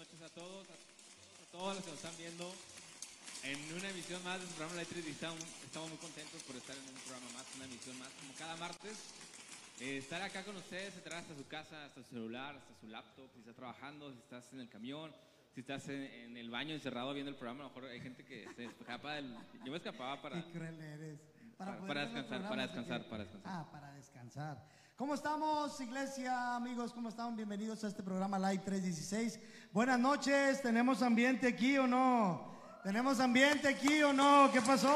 noches a todos, a, todos los que nos están viendo en una emisión más de su programa La 3 estamos, estamos muy contentos por estar en un programa más, una emisión más, como cada martes. Eh, estar acá con ustedes, entrar hasta su casa, hasta su celular, hasta su laptop, si estás trabajando, si estás en el camión, si estás en, el baño encerrado viendo el programa, a lo mejor hay gente que se escapa del... Yo me escapaba para... Qué eres. Para, para, descansar, para descansar, para descansar. Ah, para descansar. ¿Cómo estamos, iglesia, amigos? ¿Cómo están? Bienvenidos a este programa Live 316. Buenas noches, ¿tenemos ambiente aquí o no? ¿Tenemos ambiente aquí o no? ¿Qué pasó?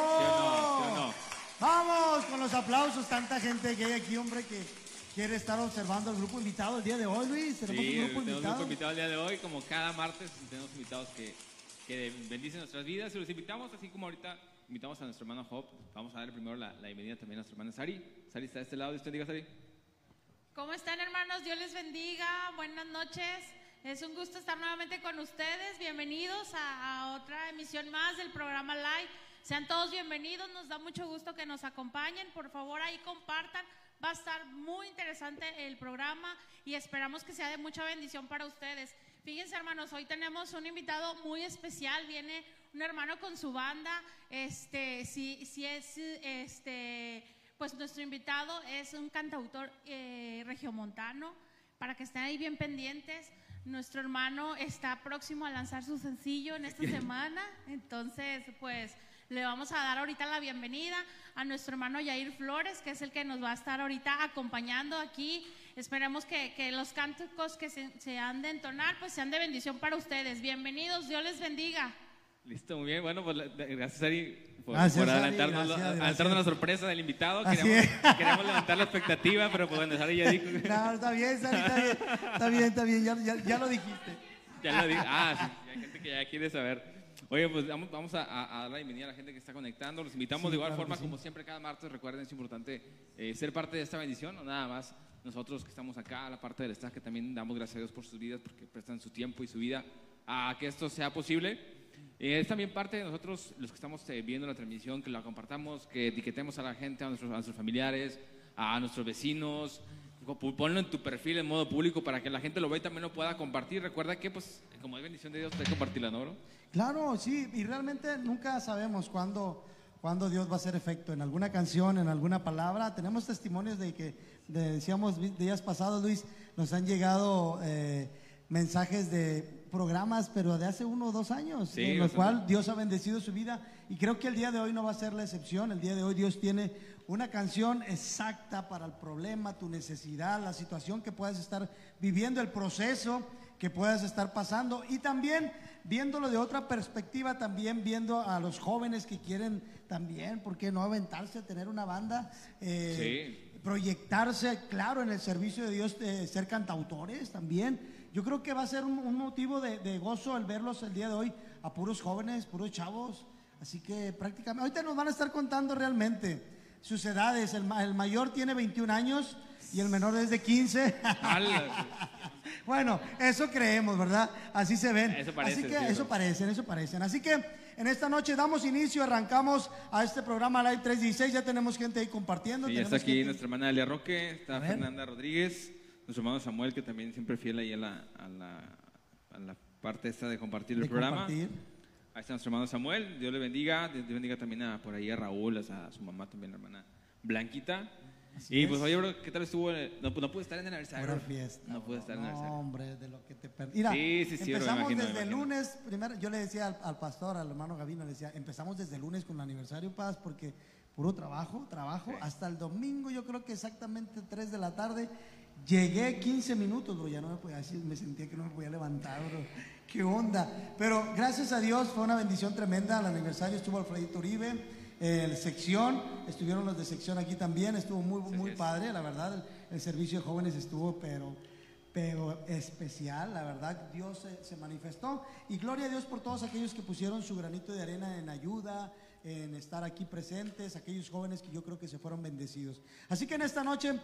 no? Vamos con los aplausos, tanta gente que hay aquí, hombre, que quiere estar observando al grupo invitado el día de hoy, Luis. Tenemos un grupo tenemos invitado. grupo invitado el día de hoy, como cada martes tenemos invitados que, que bendicen nuestras vidas y los invitamos, así como ahorita invitamos a nuestro hermano Job. Vamos a darle primero la, la bienvenida también a nuestra hermana Sari. Sari está de este lado, te diga, Sari. ¿Cómo están hermanos? Dios les bendiga. Buenas noches. Es un gusto estar nuevamente con ustedes. Bienvenidos a, otra emisión más del programa Live. Sean todos bienvenidos. Nos da mucho gusto que nos acompañen. Por favor, ahí compartan. Va a estar muy interesante el programa y esperamos que sea de mucha bendición para ustedes. Fíjense, hermanos, hoy tenemos un invitado muy especial. Viene un hermano con su banda. Este, si, si es este pues nuestro invitado es un cantautor eh, regiomontano, para que estén ahí bien pendientes. Nuestro hermano está próximo a lanzar su sencillo en esta semana, entonces pues le vamos a dar ahorita la bienvenida a nuestro hermano Yair Flores, que es el que nos va a estar ahorita acompañando aquí. Esperemos que, los cánticos que se, se han de entonar pues sean de bendición para ustedes. Bienvenidos, Dios les bendiga. Listo, muy bien. Bueno, pues gracias Ari por, adelantarnos, la sorpresa del invitado. Queremos, levantar la expectativa, pero pues bueno, Sari ya dijo. No, está bien, Sari, está bien. Está bien, está bien, ya, ya, ya lo dijiste. Ya lo dije. Ah, sí, hay gente que ya quiere saber. Oye, pues vamos, vamos a, a, dar la bienvenida a la gente que está conectando. Los invitamos de igual forma, como siempre, cada martes. Recuerden, es importante eh, ser parte de esta bendición, no nada más nosotros que estamos acá, la parte del staff, que también damos gracias a Dios por sus vidas, porque prestan su tiempo y su vida a que esto sea posible. Eh, es también parte de nosotros, los que estamos eh, viendo la transmisión, que la compartamos, que etiquetemos a la gente, a nuestros, familiares, a nuestros vecinos. Ponlo en tu perfil en modo público para que la gente lo vea y también lo pueda compartir. Recuerda que, pues, como es bendición de Dios, que compartirla, ¿no, Claro, sí, y realmente nunca sabemos cuándo, cuándo Dios va a hacer efecto en alguna canción, en alguna palabra. Tenemos testimonios de que, decíamos días pasados, Luis, nos han llegado eh, mensajes de programas, pero de hace uno o dos años, en los cual Dios ha bendecido su vida. Y creo que el día de hoy no va a ser la excepción. El día de hoy Dios tiene una canción exacta para el problema, tu necesidad, la situación que puedas estar viviendo, el proceso que puedas estar pasando. Y también viéndolo de otra perspectiva, también viendo a los jóvenes que quieren también, ¿por qué no aventarse a tener una banda? Eh, proyectarse, claro, en el servicio de Dios, de ser cantautores también yo creo que va a ser un, motivo de, gozo el verlos el día de hoy a puros jóvenes, puros chavos. Así que prácticamente, ahorita nos van a estar contando realmente sus edades. El, mayor tiene 21 años y el menor es de 15. bueno, eso creemos, ¿verdad? Así se ven. Eso parece, Así que eso parecen, eso parecen. Así que en esta noche damos inicio, arrancamos a este programa Live 316. Ya tenemos gente ahí compartiendo. Y está aquí nuestra hermana Elia Roque, está Fernanda Rodríguez nuestro hermano Samuel, que también siempre fiel ahí a la, a la, a la parte esta de compartir el programa. Ahí está nuestro hermano Samuel, Dios le bendiga, Dios bendiga también a, por ahí a Raúl, a, su mamá también, la hermana Blanquita. y pues oye, bro, ¿qué tal estuvo? No, no pude estar en el aniversario. fiesta. No pude estar en el aniversario. Hombre, de lo que te perdí. Mira, sí, sí, sí, empezamos desde el lunes, primero, yo le decía al, al, pastor, al hermano Gavino, le decía, empezamos desde el lunes con el aniversario, Paz, porque puro trabajo, trabajo, hasta el domingo, yo creo que exactamente 3 de la tarde, Llegué 15 minutos, bro, ya no me podía me sentía que no me podía levantar, bro. ¿Qué onda? Pero gracias a Dios fue una bendición tremenda. Al aniversario estuvo Alfredito Uribe, el sección, estuvieron los de sección aquí también, estuvo muy, muy padre, la verdad. El, servicio de jóvenes estuvo, pero, pero especial, la verdad. Dios se, se manifestó. Y gloria a Dios por todos aquellos que pusieron su granito de arena en ayuda, en estar aquí presentes, aquellos jóvenes que yo creo que se fueron bendecidos. Así que en esta noche,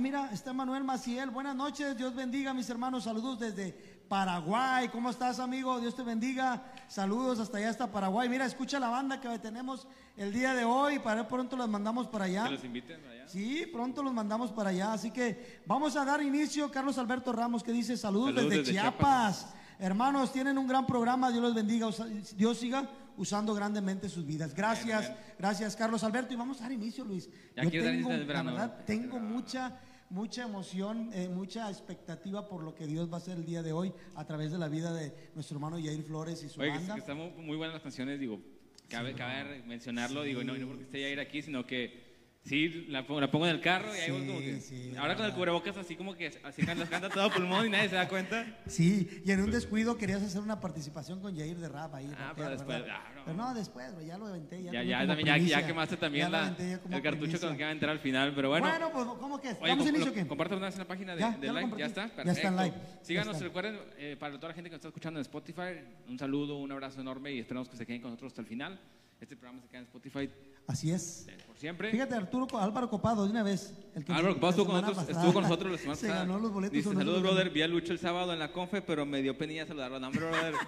mira, está Manuel Maciel, buenas noches, Dios bendiga mis hermanos, saludos desde Paraguay, ¿cómo estás amigo? Dios te bendiga, saludos hasta allá, hasta Paraguay. Mira, escucha la banda que tenemos el día de hoy, para pronto los mandamos para allá. ¿Que los inviten allá? Sí, pronto los mandamos para allá, así que vamos a dar inicio, Carlos Alberto Ramos que dice saludos, desde, Chiapas. Hermanos, tienen un gran programa. Dios los bendiga. Dios siga usando grandemente sus vidas. Gracias, gracias, Carlos Alberto. Y vamos a dar inicio, Luis. Ya Yo tengo, la verdad, tengo mucha, mucha emoción, eh, mucha expectativa por lo que Dios va a hacer el día de hoy a través de la vida de nuestro hermano Yair Flores y su Oye, banda. que están muy, buenas las canciones, digo, cabe, cabe mencionarlo, digo, no, no porque esté Yair aquí, sino que sí, la pongo, la pongo en el carro y ahí voy Sí, como que, sí, ahora con el cubrebocas así como que así canta, canta todo pulmón y nadie se da cuenta. Sí, y en un descuido querías hacer una participación con Yair de rap ahí. Ah, rapear, pero después, ah, no. Pero no, después, bro, ya lo aventé. Ya, Ya, ya, también, ya, ya quemaste Ya también la, ya el cartucho primicia. con el que va a entrar al final, pero bueno. Bueno, pues, ¿cómo que? Oye, ¿Damos inicio qué? comparte una vez en la página de, Ya, de ya compartí. ya está, Ya perfecto. está en Like, ya Síganos, recuerden, eh, para toda la gente que nos está escuchando en Spotify, un saludo, un abrazo enorme y esperamos que se queden con nosotros hasta el final. Este programa se queda en Spotify Así es. Eh, siempre. Fíjate, Arturo, Álvaro Copado, de una vez. El que Álvaro Copado estuvo con, nosotros, pasada estuvo con nosotros la semana Se ganó los boletos. Dice, saludos, brother. Vi a Lucho el sábado en la confe, pero me dio penilla saludarlo. No, brother.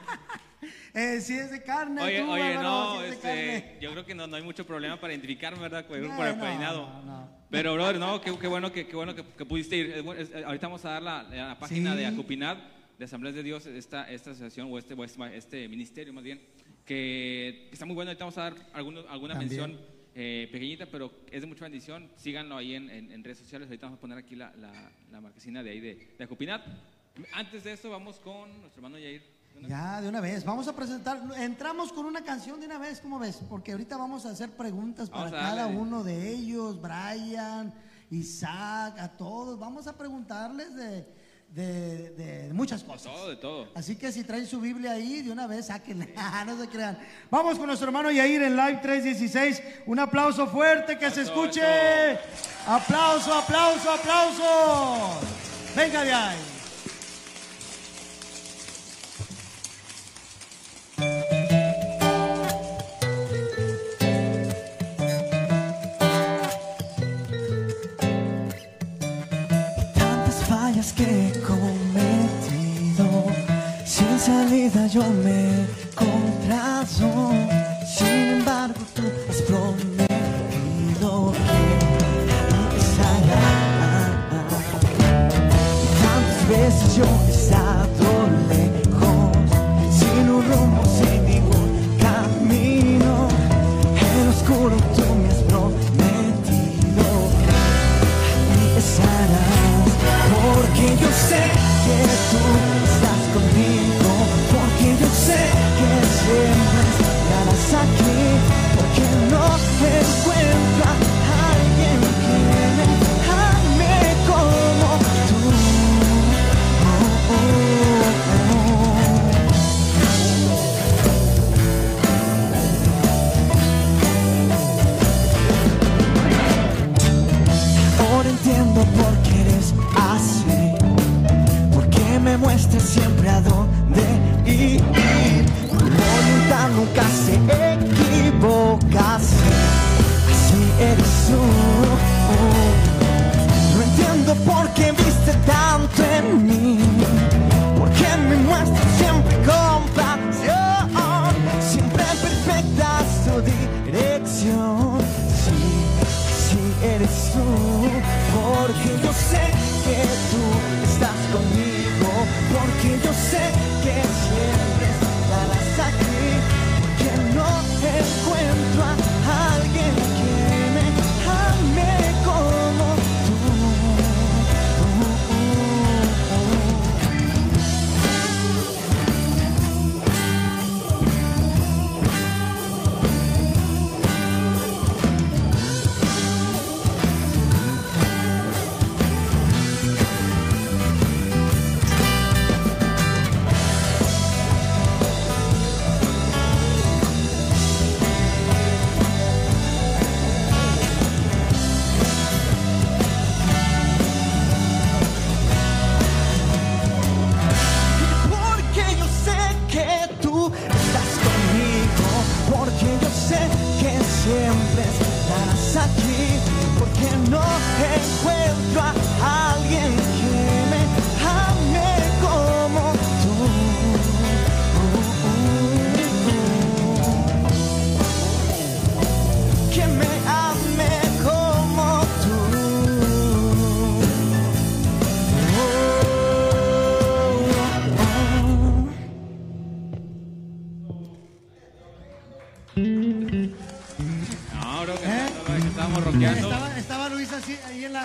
Eh, si es de carne, Oye, tú, oye, no, si es este, yo creo que no, no hay mucho problema para identificarme, ¿verdad? Por, No, por el no, peinado. no. Pero, brother, no, qué, qué bueno, que, qué bueno que, que pudiste ir. Es- eh, ahorita vamos a dar la, la página Sí. de Acupinad, de Asambleas de Dios, esta, esta asociación o este, o este, este ministerio más bien, que está muy bueno. Ahorita vamos a dar alguno- alguna También. mención eh, pequeñita, pero es de mucha bendición. Síganlo ahí en, en- en redes sociales. Ahorita vamos a poner aquí la, la, la marquesina de ahí de, de. Antes de eso, vamos con nuestro hermano Yair. Ya, de una vez. Vamos a presentar. Entramos con una canción de una vez, ¿cómo ves? Porque ahorita vamos a hacer preguntas para cada uno de ellos, Brian, Isaac, a todos. Vamos a preguntarles de, de- de muchas De cosas. todo, de todo. Así que si traen su Biblia ahí, de una vez sáquenla, no se crean. Vamos con nuestro hermano Yair en Live 316. Un aplauso fuerte que se escuche. eso. Aplauso, aplauso, aplauso. Venga de ahí. Sin salida yo me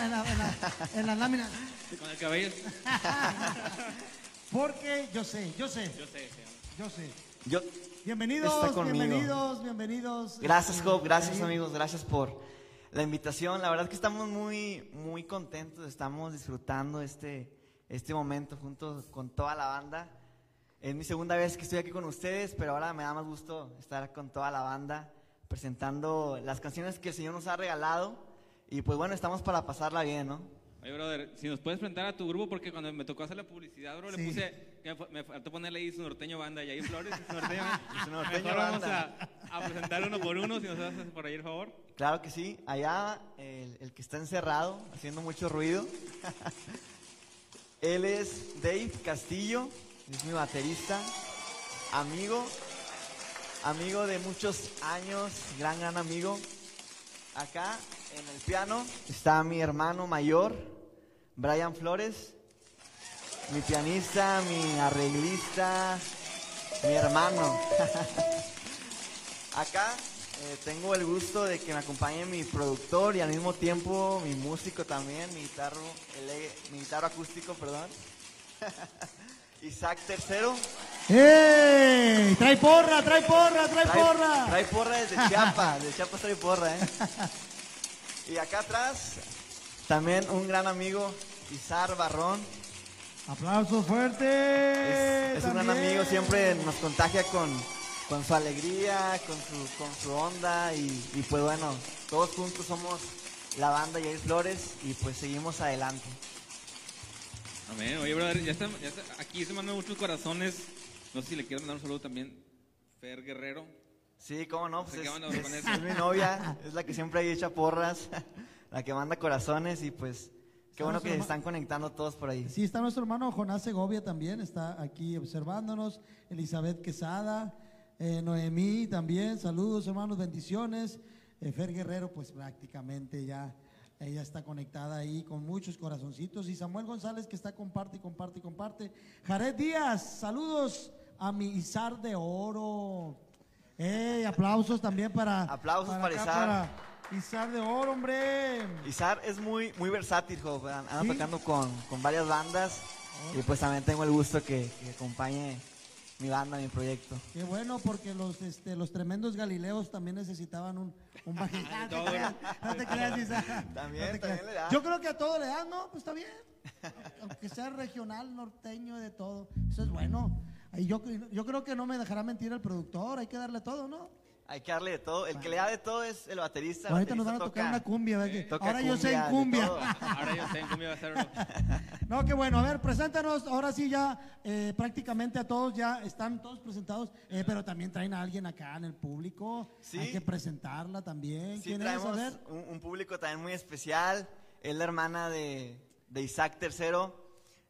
en la, en la, en la, en la lámina. con el cabello. Porque yo sé, yo sé, Yo sé, yo sé. Yo, Bienvenidos, bienvenidos, bienvenidos. gracias, Job, gracias, amigos, gracias por la invitación. La verdad es que estamos muy, muy contentos, estamos disfrutando este, este momento junto con toda la banda. Es mi segunda vez que estoy aquí con ustedes, pero ahora me da más gusto estar con toda la banda presentando las canciones que el Señor nos ha regalado. Y pues bueno, estamos para pasarla bien, ¿no? Oye, brother, si nos puedes presentar a tu grupo, porque cuando me tocó hacer la publicidad, bro, Sí. le puse, que me fa- me faltó ponerle ahí su norteño banda y ahí Flores, su norteño, Su norteño Mejor vamos banda. a, a presentar uno por uno, si nos haces por ahí el favor. Claro que sí. Allá el, el que está encerrado, haciendo mucho ruido. Él es Dave Castillo, es mi baterista, amigo, amigo de muchos años, gran, gran amigo. Acá en el piano está mi hermano mayor, Brian Flores, mi pianista, mi arreglista, mi hermano. Acá eh, tengo el gusto de que me acompañe mi productor y al mismo tiempo mi músico también, mi guitarro, ele- mi guitarro acústico, perdón. Isaac Tercero. ¡Ey! Trae porra, trae porra, trae, Trae, porra. trae porra desde Chiapas, de Chiapas trae porra, ¿eh? Y acá atrás, también un gran amigo, Isar Barrón. Aplausos fuertes. Es, es un gran amigo, siempre nos contagia con, con su alegría, con su, con su onda y, y pues bueno, todos juntos somos la banda Yair Flores y pues seguimos adelante. Amén. Oye, brother, ya está, ya está- aquí se mandan muchos corazones. No sé si le quiero mandar un saludo también. Fer Guerrero. Sí, cómo no, pues ¿Qué es, con es- eso? es mi novia, es la que siempre ahí echa porras, la que manda corazones y pues qué bueno que se están conectando todos por ahí. Sí, está nuestro hermano Jonás Segovia también, está aquí observándonos. Elizabeth Quesada, eh, Noemí también, saludos hermanos, bendiciones. Eh, Fer Guerrero, pues prácticamente ya, ella está conectada ahí con muchos corazoncitos. Y Samuel González que está comparte y comparte y comparte. Jared Díaz, saludos a mi Izar de Oro. Ey, aplausos también para... Aplausos para acá, Izar. para Izar de Oro, hombre. Isar es muy, muy versátil, jo, anda Sí. tocando con, con varias bandas y pues también tengo el gusto que, que acompañe mi banda, mi proyecto. Qué bueno, porque los, este, los tremendos Galileos también necesitaban un, un bajista. No te Todo. creas, no te creas, Isa. También, No te también creas. le da. Yo creo que a todo le dan, ¿no? Pues está bien. Aunque sea regional, norteño, de todo. Eso es bueno. Y yo, yo creo que no me dejará mentir el productor. Hay que darle todo, ¿no? Hay que darle de todo. El que le da de todo es el baterista. el Ahorita nos van a baterista tocar una cumbia. ¿verdad que? toca Ahora yo sé en cumbia. Ahora yo sé en cómo iba a ser, bro. No, qué bueno. A ver, preséntanos. Ahora sí ya eh, prácticamente a todos ya están todos presentados, eh, pero también traen a alguien acá en el público. Sí. Hay que presentarla también. Sí, ¿Quién es? A traemos ver. un, un público también muy especial. Es la hermana de, de Isaac III.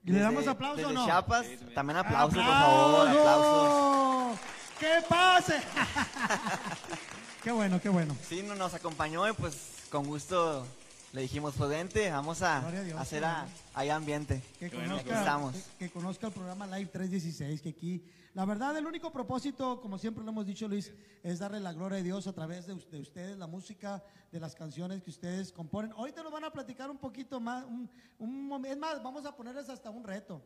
¿Y le damos desde- aplauso desde o no? Chiapas. Sí, también. aplausos, por favor. Aplausos. ¡Que pase! qué bueno, qué bueno. Sí, no- nos acompañó y pues con gusto le dijimos, vente, vamos a Gloria a Dios, hacer a ambiente. Que Qué bueno, conozca, aquí estamos. que, que conozca el programa Live 316, que aquí, la verdad, el único propósito, como siempre lo hemos dicho, Luis, es darle la gloria a Dios a través de, us- de ustedes, la música, de las canciones que ustedes componen. Ahorita nos van a platicar un poquito más, un, un es más, vamos a ponerles hasta un reto.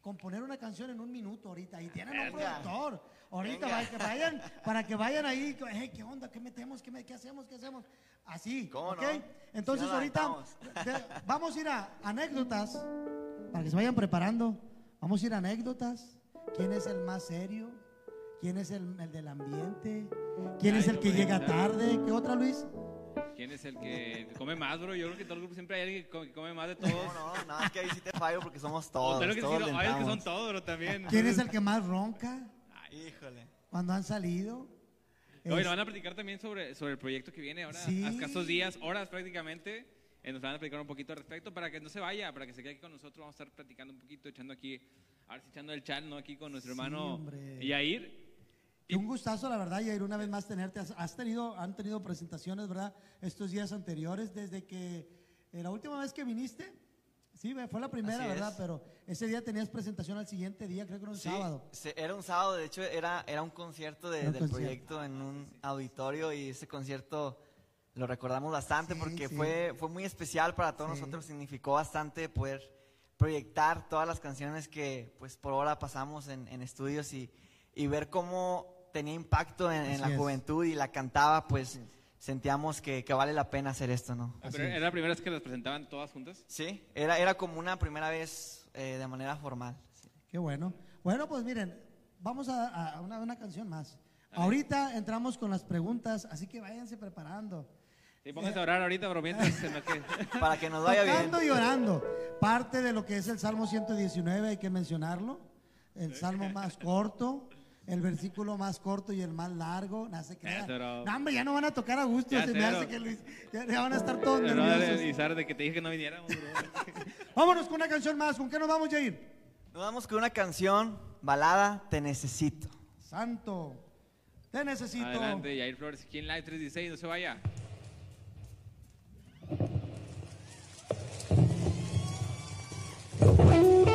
Componer una canción en un minuto ahorita, y tienen un Venga. productor. Ahorita para que vayan, para que vayan ahí, "Hey, ¿qué onda? ¿Qué metemos? ¿Qué, me- qué hacemos? ¿Qué hacemos? Así, ¿Cómo no? Entonces nos ahorita de- vamos a ir a anécdotas para que se vayan preparando. Vamos a ir a anécdotas. ¿Quién es el más serio? ¿Quién es el, el del ambiente? ¿Quién es Ay, el que llega tarde? ¿Qué otra, Luis? ¿Quién es el que come más, bro? Yo creo que en todo el grupo siempre hay alguien que co- que come más de No, todos. no, no, es que ahí sí te fallo porque somos O todos. creo que sí, todos no, le hay que son todos, bro, también. ¿Quién es el que más ronca Híjole. cuando han salido? Oye, Es- van a platicar también sobre, sobre el proyecto que viene ahora, Sí. a escasos días, horas prácticamente. Eh, nos van a platicar un poquito al respecto para que no se vaya, para que se quede aquí con nosotros. Vamos a estar platicando un poquito, echando aquí, a ver si echando el chat, ¿no? Aquí con nuestro Sí, hermano hombre. Yair. Y un gustazo, la verdad, Yair, una vez más tenerte. Has, tenido, han tenido presentaciones, ¿verdad? Estos días anteriores, desde que eh, la última vez que viniste, sí, fue la primera, Así ¿verdad? es. Pero ese día tenías presentación al siguiente día, creo que era un Sí, sábado. era un sábado, de hecho era, era un concierto de- Era un del concierto. proyecto en un auditorio y ese concierto lo recordamos bastante Sí, porque sí. Fue, fue muy especial para todos Sí. nosotros, significó bastante poder proyectar todas las canciones que pues por ahora pasamos en, en estudios y, y ver cómo tenía impacto en, la es. juventud y la cantaba, pues sentíamos que, que vale la pena hacer esto, ¿no? Pero es. ¿Era la primera vez que las presentaban todas juntas? Sí, era, era como una primera vez eh, de manera formal. sí. Qué bueno. Bueno, pues miren, vamos a, a una, una canción más. Ahorita entramos con las preguntas, así que váyanse preparando. Sí, pónganse a orar ahorita, pero mientras en lo que... Para que nos vaya bien. Tocando y orando. Parte de lo que es el Salmo 119, hay que mencionarlo. El salmo más corto, el versículo más corto y el más largo. No, se crean. pero- No, hombre, ya no van a tocar a gusto. Ya Se me hace que Luis, ya, ya van a estar todos Pero nerviosos. de que te dije que no viniéramos, bro. Vámonos con una canción más. ¿Con qué nos vamos a ir? Nos vamos con una canción, balada, Te Necesito. Santo, te necesito. Adelante, Yair Flores, aquí en Live 316, no se vaya. No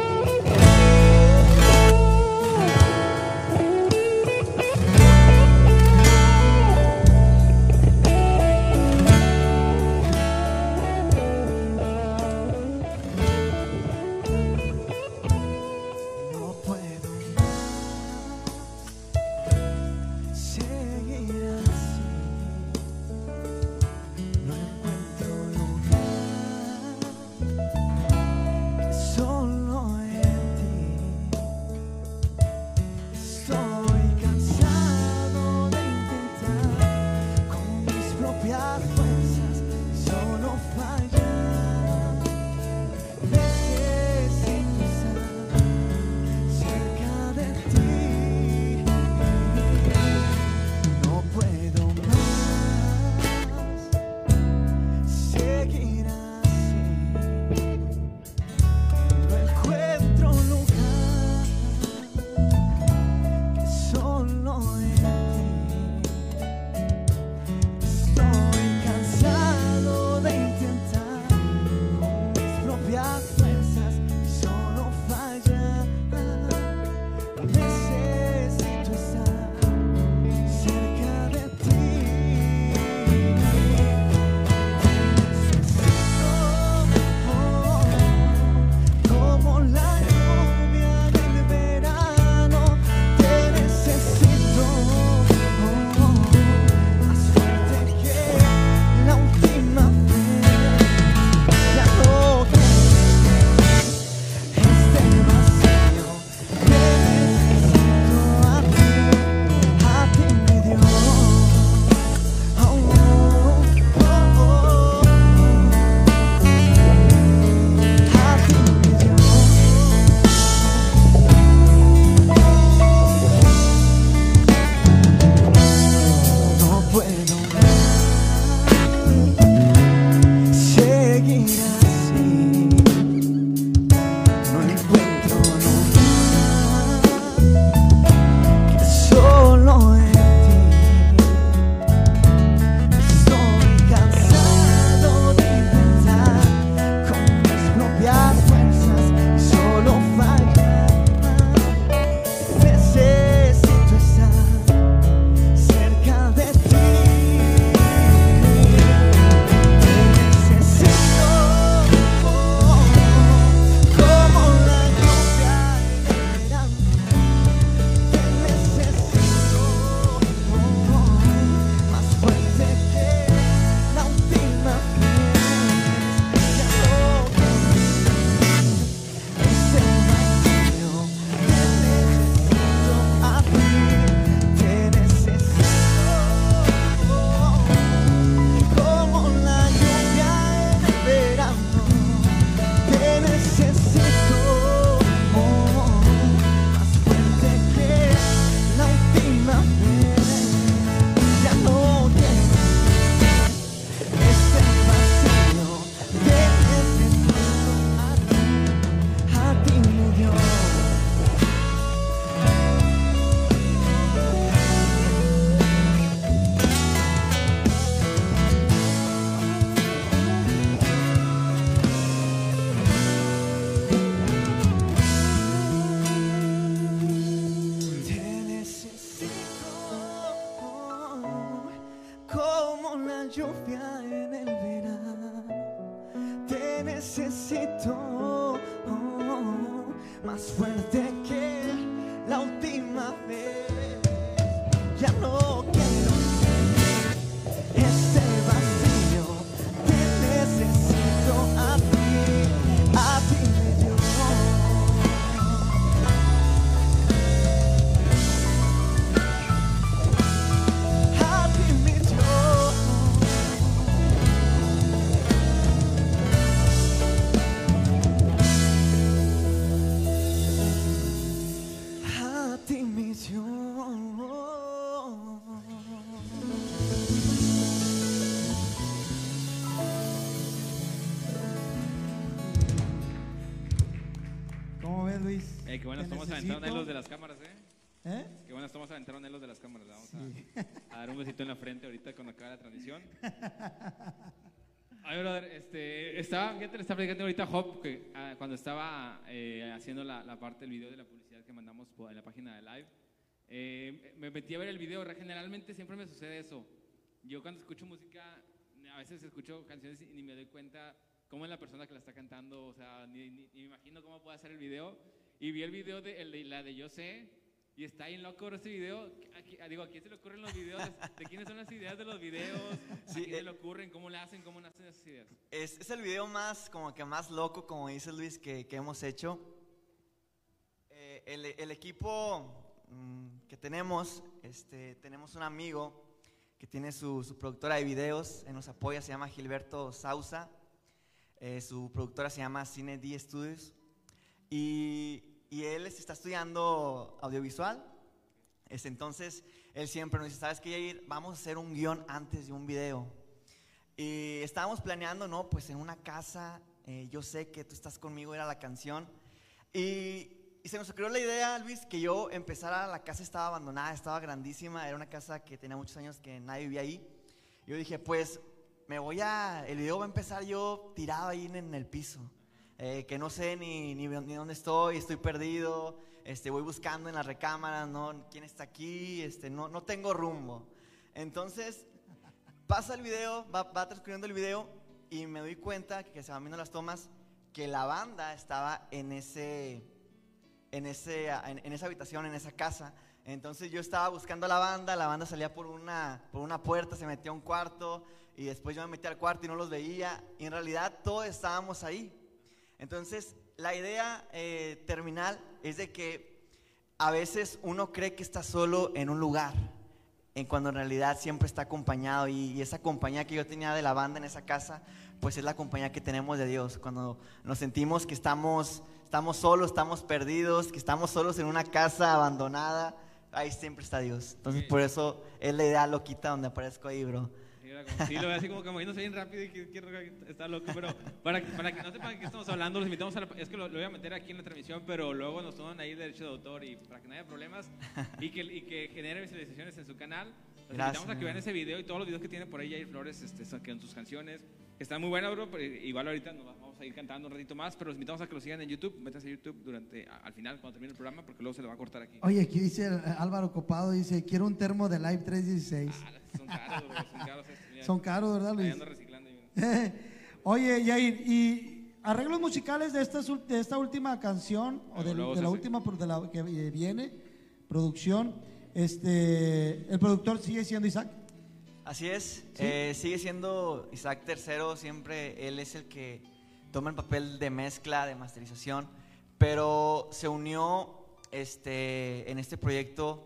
buenas tomas aventaron ahí necesito. los de las cámaras, ¿eh? ¿Eh? Qué buenas tomas aventaron ahí los de las cámaras. Vamos a, a dar un besito en la frente ahorita cuando acabe la transmisión. Ay, brother, este, estaba, fíjate, le estaba platicando ahorita a Hop que ah, cuando estaba eh, haciendo la, la parte del video de la publicidad que mandamos en la página de live, eh, me metí a ver el video. Generalmente siempre me sucede eso. Yo cuando escucho música, a veces escucho canciones y ni me doy cuenta cómo es la persona que la está cantando, o sea, ni, ni- ni me imagino cómo puede hacer el video. Y vi el video de, el de la de Yo sé, y está bien loco ese video. ¿A qui- digo, ¿a quién se le ocurren los videos? ¿De quiénes son las ideas de los videos? ¿A Sí, quién se eh, le ocurren? ¿Cómo le hacen? ¿Cómo nacen esas ideas? Es, es el video más, como que más loco, como dice Luis, que, que hemos hecho. Eh, el, el equipo mm, que tenemos, este, tenemos un amigo que tiene su, su productora de videos, él nos apoya, se llama Gilberto Sausa. Eh, su productora se llama Cine D Studios. Y, y él este, está estudiando audiovisual. Este, entonces, él siempre nos dice, ¿sabes qué, Yair? Vamos a hacer un guion antes de un video. Y estábamos planeando, ¿no? Pues en una casa, eh, yo sé que tú estás conmigo, era la canción. Y, y se nos ocurrió la idea, Luis, que yo empezara, la casa estaba abandonada, estaba grandísima, era una casa que tenía muchos años que nadie vivía ahí. Yo dije, pues me voy a, el video va a empezar yo tirado ahí en, en el piso, eh, que no sé ni, ni, dónde estoy, estoy perdido, este, voy buscando en la recámara, ¿no? ¿Quién está aquí? Este, no, no tengo rumbo. Entonces, pasa el video, va, va transcurriendo el video y me doy cuenta que se van viendo las tomas que la banda estaba en ese, en ese, en esa habitación, en esa casa. Entonces yo estaba buscando a la banda, la banda salía por una, por una puerta, se metía a un cuarto y después yo me metí al cuarto y no los veía. Y en realidad todos estábamos ahí. Entonces la idea eh, terminal es de que a veces uno cree que está solo en un lugar, en cuando en realidad siempre está acompañado y, y esa compañía que yo tenía de la banda en esa casa, pues es la compañía que tenemos de Dios. Cuando nos sentimos que estamos, estamos solos, estamos perdidos, que estamos solos en una casa abandonada, ahí siempre está Dios. Entonces por eso es la idea loquita donde aparezco ahí, bro. Sí, era como- sí, lo veo así como que moviéndose bien rápido y que, que- está loco, pero para, que- para que no sepan de qué estamos hablando, los invitamos a la, es que lo, lo voy a meter aquí en la transmisión, pero luego nos toman ahí derecho de autor y para que no haya problemas y que, y que genere visualizaciones en su canal. Los Gracias, invitamos a que vean ese video y todos los videos que tiene por ahí Jair Flores, este, son- sus canciones, están muy buenas, bro, pero igual ahorita nos vamos a ir cantando un ratito más, pero los invitamos a que lo sigan en YouTube, métanse a YouTube durante, al final, cuando termine el programa, porque luego se lo va a cortar aquí. Oye, aquí dice eh, Álvaro Copado, dice, quiero un termo de Live 316. Ah, son caros, bro, son caros. estos. Son caros, ¿verdad, Ahí Luis? ando reciclando. mira. Oye, Yair, y arreglos musicales de esta, de esta última canción, o de, de la última de la que eh, viene, producción, este, el productor sigue siendo Isaac. Así es, eh, sigue siendo Isaac Tercero, siempre él es el que toma el papel de mezcla, de masterización, pero se unió este, en este proyecto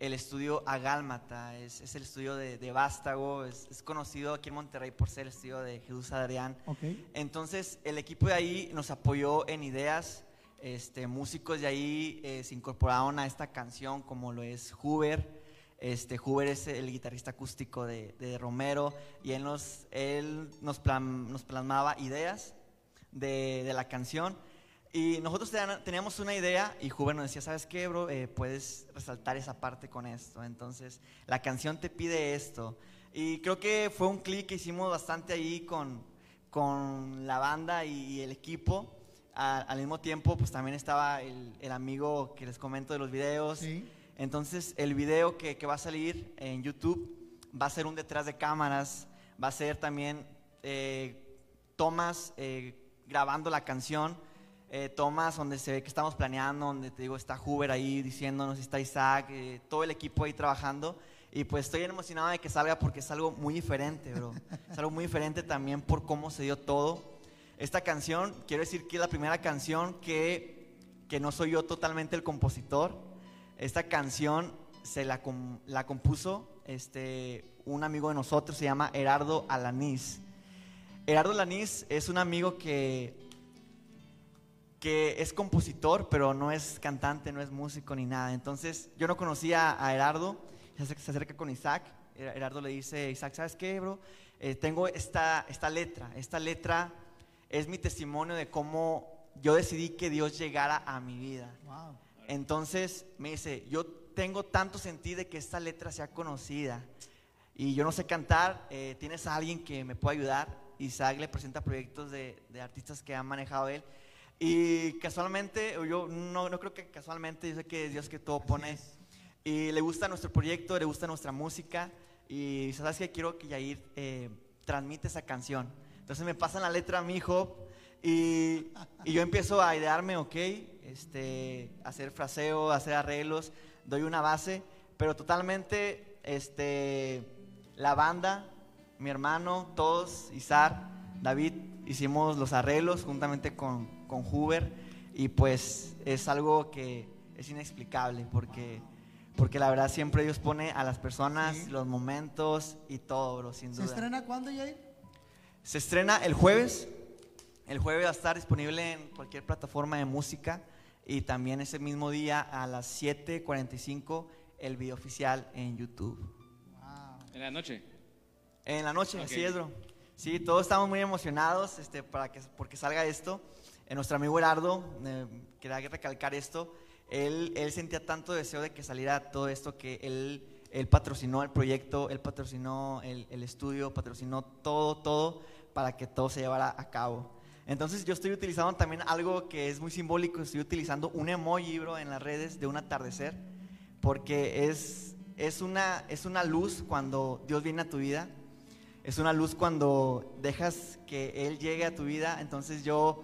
el estudio Agálmata, es, es el estudio de, de Vástago, es, es conocido aquí en Monterrey por ser el estudio de Jesús Adrián. Ok. Entonces el equipo de ahí nos apoyó en ideas, este, músicos de ahí eh, se incorporaron a esta canción como lo es Huber. Este, Huber es el guitarrista acústico de, de Romero y él nos, él nos, plan- nos plasmaba ideas de, de la canción. Y nosotros teníamos una idea y Huber nos decía, ¿sabes qué, bro? Eh, puedes resaltar esa parte con esto. Entonces, la canción te pide esto. Y creo que fue un clic que hicimos bastante ahí con, con la banda y el equipo. A- al mismo tiempo, pues también estaba el, el amigo que les comento de los videos. Sí. Entonces, el video que, que va a salir en YouTube va a ser un detrás de cámaras, va a ser también eh, tomas eh, grabando la canción, eh, tomas donde se ve que estamos planeando, donde te digo, está Huber ahí diciéndonos, está Isaac, eh, todo el equipo ahí trabajando. Y pues estoy emocionado de que salga porque es algo muy diferente, bro. Es algo muy diferente también por cómo se dio todo. Esta canción, quiero decir que la primera canción que, que no soy yo totalmente el compositor. Esta canción se la, la compuso este, un amigo de nosotros, se llama Herardo Alanís. Herardo Alanís es un amigo que, que es compositor, pero no es cantante, no es músico ni nada. Entonces yo no conocía a Herardo, se acerca, con Isaac. Herardo le dice, Isaac, ¿sabes qué, bro? Eh, tengo esta, esta letra, esta letra es mi testimonio de cómo yo decidí que Dios llegara a mi vida. Wow. Entonces me dice, yo tengo tanto sentido de que esta letra sea conocida y yo no sé cantar, eh, ¿tienes a alguien que me pueda ayudar? Isaac le presenta proyectos de, de artistas que han manejado él. Y casualmente, yo no, no creo que casualmente, yo sé que es Dios que todo pone. y le gusta nuestro proyecto, le gusta nuestra música. Y sabes que quiero que Yair eh, transmite esa canción. Entonces me pasan la letra a mi hijo y, y yo empiezo a idearme, ok, este, hacer fraseo, hacer arreglos, doy una base, pero totalmente, este, la banda, mi hermano, todos, Isar, David, hicimos los arreglos juntamente con, con Huber y pues es algo que es inexplicable porque, porque la verdad siempre Dios pone a las personas, Sí. los momentos y todo, bro, sin ¿Se duda. estrena cuándo, Yair? Se estrena el jueves. El jueves va a estar disponible en cualquier plataforma de música y también ese mismo día a las 7:45 el video oficial en YouTube. Wow. En la noche. En la noche, Ok. así es, bro. Sí, todos estamos muy emocionados este, para que, porque salga esto. Eh, nuestro amigo Herardo, eh, quería recalcar esto, él, él sentía tanto deseo de que saliera todo esto que él, él patrocinó el proyecto, él patrocinó el, el estudio, patrocinó todo, todo para que todo se llevara a cabo. Entonces yo estoy utilizando también algo que es muy simbólico, estoy utilizando un emoji, bro, en las redes de un atardecer, porque es, es, una, es una luz cuando Dios viene a tu vida. Es una luz cuando dejas que Él llegue a tu vida. Entonces yo,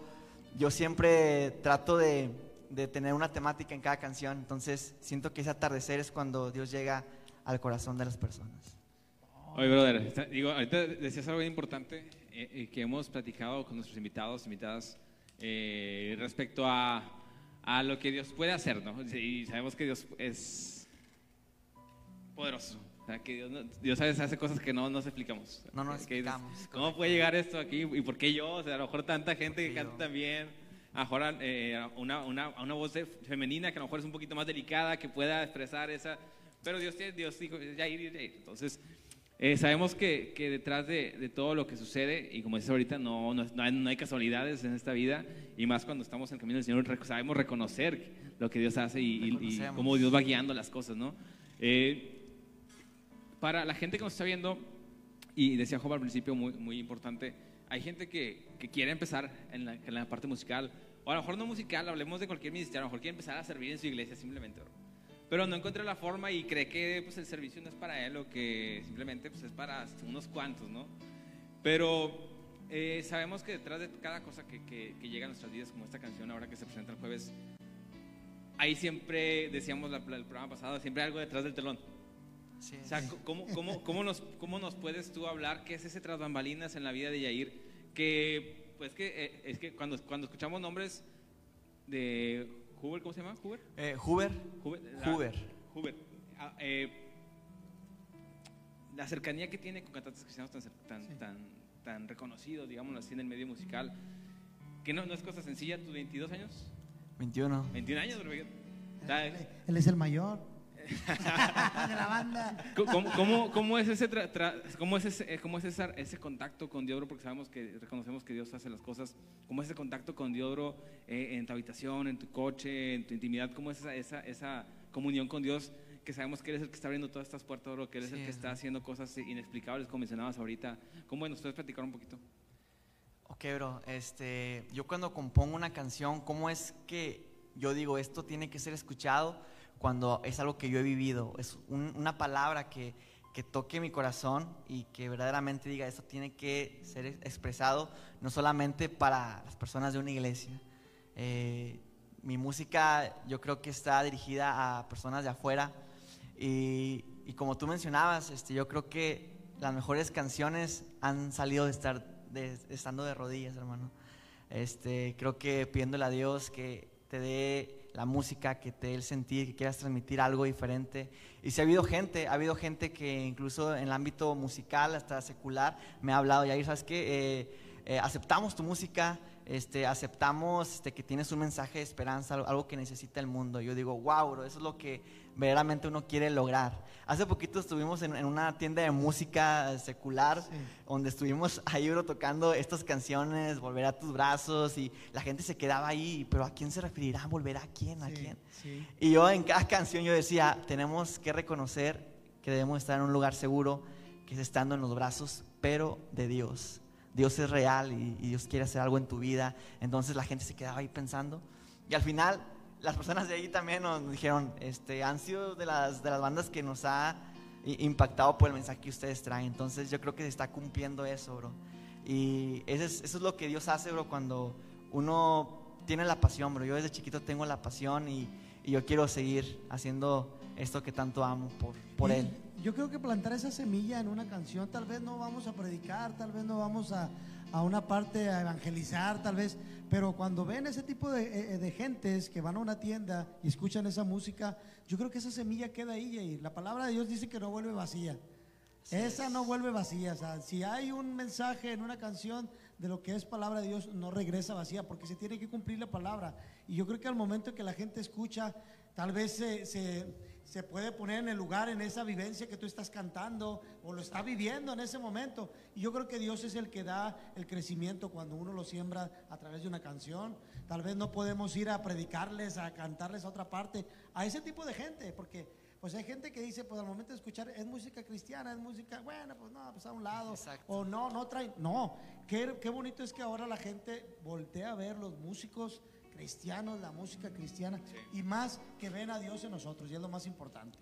yo siempre trato de, de tener una temática en cada canción. Entonces siento que ese atardecer es cuando Dios llega al corazón de las personas. Oye, brother, digo, ahorita decías algo bien importante eh, eh, que hemos platicado con nuestros invitados, invitadas, eh, respecto a, a lo que Dios puede hacer, ¿no? Y sabemos que Dios es poderoso. Sea, que Dios, no- Dios a veces hace cosas que no nos explicamos. No nos Que dices, explicamos, ¿Cómo puede llegar esto aquí? ¿Y por qué yo? O sea, a lo mejor tanta gente que canta tan bien. A lo mejor eh, una, una, voz femenina que a lo mejor es un poquito más delicada, que pueda expresar esa... Pero Dios, Dios dijo, ya ir, ya ir. Entonces, eh, sabemos que, que detrás de, de todo lo que sucede, y como dices ahorita, no, no, no hay, no hay casualidades en esta vida, y más cuando estamos en el camino del Señor, sabemos reconocer lo que Dios hace y, y- y cómo Dios va guiando las cosas, ¿no? Eh, para la gente que nos está viendo, y decía Job al principio, muy, muy importante, hay gente que, que quiere empezar en la, en la parte musical, o a lo mejor no musical, hablemos de cualquier ministerio, a lo mejor quiere empezar a servir en su iglesia simplemente, pero no encuentra la forma y cree que pues, el servicio no es para él o que simplemente pues, es para unos cuantos, ¿no? Pero eh, sabemos que detrás de cada cosa que, que- que llega a nuestras vidas, como esta canción ahora que se presenta el jueves, hay siempre, decíamos la- el programa pasado, siempre algo detrás del telón. Sí, O sea, ¿cómo, cómo, cómo, nos, ¿cómo nos puedes tú hablar qué es ese tras bambalinas en la vida de Yair? Que, pues que, eh, es que cuando, cuando escuchamos nombres de Huber, ¿cómo se llama? Huber. Eh, Huber, Huber. la- Huber. Huber. Ah, eh, la cercanía que tiene con cantantes cristianos tan, tan, Sí. tan, tan reconocidos, digámoslo así, en el medio musical, que no, no es cosa sencilla, tus 22 años, 21. 21 años, Él, él es el mayor de la banda. ¿Cómo, cómo, cómo es ese, tra- tra- cómo es ese, cómo es esa- ese contacto con Dios, bro? Porque sabemos que reconocemos que Dios hace las cosas. ¿Cómo es ese contacto con Dios, bro, eh, en tu habitación, en tu coche, en tu intimidad? ¿Cómo es esa, esa, esa comunión con Dios? Que sabemos que Él es el que está abriendo todas estas puertas, bro, que Él es el Sí, que es está haciendo cosas inexplicables, como mencionabas ahorita. ¿Cómo nos puedes platicar un poquito? Ok, bro, este, yo cuando compongo una canción, ¿cómo es que yo digo esto tiene que ser escuchado cuando es algo que yo he vivido? Es un- una palabra que, que toque mi corazón y que verdaderamente diga, eso tiene que ser expresado no solamente para las personas de una iglesia. Eh, mi música yo creo que está dirigida a personas de afuera y, y como tú mencionabas, este, yo creo que las mejores canciones han salido de estar de, estando de rodillas, hermano. Este, creo que pidiéndole a Dios que te dé la música, que te dé el sentir, que quieras transmitir algo diferente. Y si ha habido gente, ha habido gente que incluso en el ámbito musical, hasta secular, me ha hablado, y ahí sabes que eh, eh, aceptamos tu música, este, aceptamos este, que tienes un mensaje de esperanza, algo que necesita el mundo. Yo digo, wow, eso es lo que verdaderamente uno quiere lograr. Hace poquito estuvimos en, una tienda de música secular, donde estuvimos ahí, bro, tocando estas canciones, Volver a tus brazos, y la gente se quedaba ahí, pero ¿a quién se referirá? ¿Volver a quién? ¿A quién? Y yo en cada canción yo decía, tenemos que reconocer que debemos estar en un lugar seguro, que es estando en los brazos, pero de Dios. Dios es real y, Dios quiere hacer algo en tu vida. Entonces la gente se quedaba ahí pensando. Y al final, las personas de ahí también nos dijeron, este, han sido de las, de las bandas que nos ha impactado por el mensaje que ustedes traen. Entonces yo creo que se está cumpliendo eso, bro. Y eso es, eso es lo que Dios hace, bro, cuando uno tiene la pasión, bro. Yo desde chiquito tengo la pasión y, y yo quiero seguir haciendo esto que tanto amo por, por Él yo creo que plantar esa semilla en una canción, tal vez no vamos a predicar, tal vez no vamos a, a una parte a evangelizar, tal vez, pero cuando ven ese tipo de, eh, eh, de, gentes que van a una tienda y escuchan esa música, yo creo que esa semilla queda ahí y la palabra de Dios dice que no vuelve vacía. esa no vuelve vacía, o sea, si hay un mensaje en una canción de lo que es palabra de Dios, no regresa vacía, porque se tiene que cumplir la palabra. Y yo creo que al momento que la gente escucha, tal vez se, se se puede poner en el lugar, en esa vivencia que tú estás cantando o lo está viviendo en ese momento. Y yo creo que Dios es el que da el crecimiento cuando uno lo siembra a través de una canción. Tal vez no podemos ir a predicarles, a cantarles a otra parte, a ese tipo de gente, porque pues hay gente que dice, pues al momento de escuchar, es música cristiana, es música, bueno, pues no, pues a un lado, o no, no trae, no, qué, qué bonito es que ahora la gente voltea a ver los músicos cristianos, la música cristiana, y más que ven a Dios en nosotros, y es lo más importante.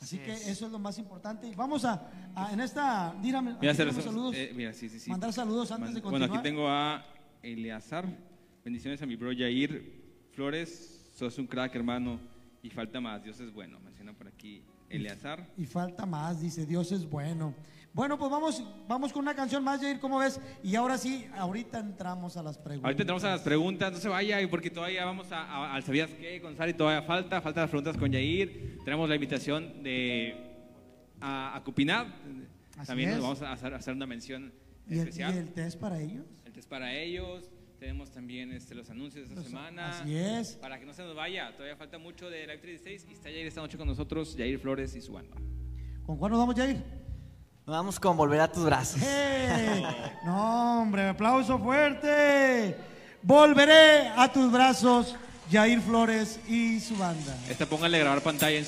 Así que eso es lo más importante. Y vamos a, en esta, dígame, mira, saludos. Eh, mira, sí, sí, sí. Mandar saludos antes de continuar. Bueno, aquí tengo a Eleazar. Bendiciones a mi bro Yair Flores. Sos un crack, hermano. Y falta más. Dios es bueno. Menciona por aquí Eleazar. Y, y falta más, dice Dios es bueno. Bueno, pues vamos, vamos con una canción más, Jair, ¿cómo ves? Y ahora sí, ahorita entramos a las preguntas. Ahorita entramos a las preguntas, no se vaya, porque todavía vamos a, al ¿Sabías qué? Con Sari todavía falta, faltan las preguntas con Jair. Tenemos la invitación de a, a Cupinab. También nos vamos a hacer, una mención especial. ¿Y el test para ellos? El test para ellos. Tenemos también este, los anuncios de esta semana. Así es. Para que no se nos vaya, todavía falta mucho de Live 36 y está Jair esta noche con nosotros, Jair Flores y su banda. ¿Con cuál nos vamos, Jair? Nos vamos con volver a tus brazos. No, hombre, aplauso fuerte. Volveré a tus brazos, Jair Flores y su banda. Esta póngale a grabar pantalla en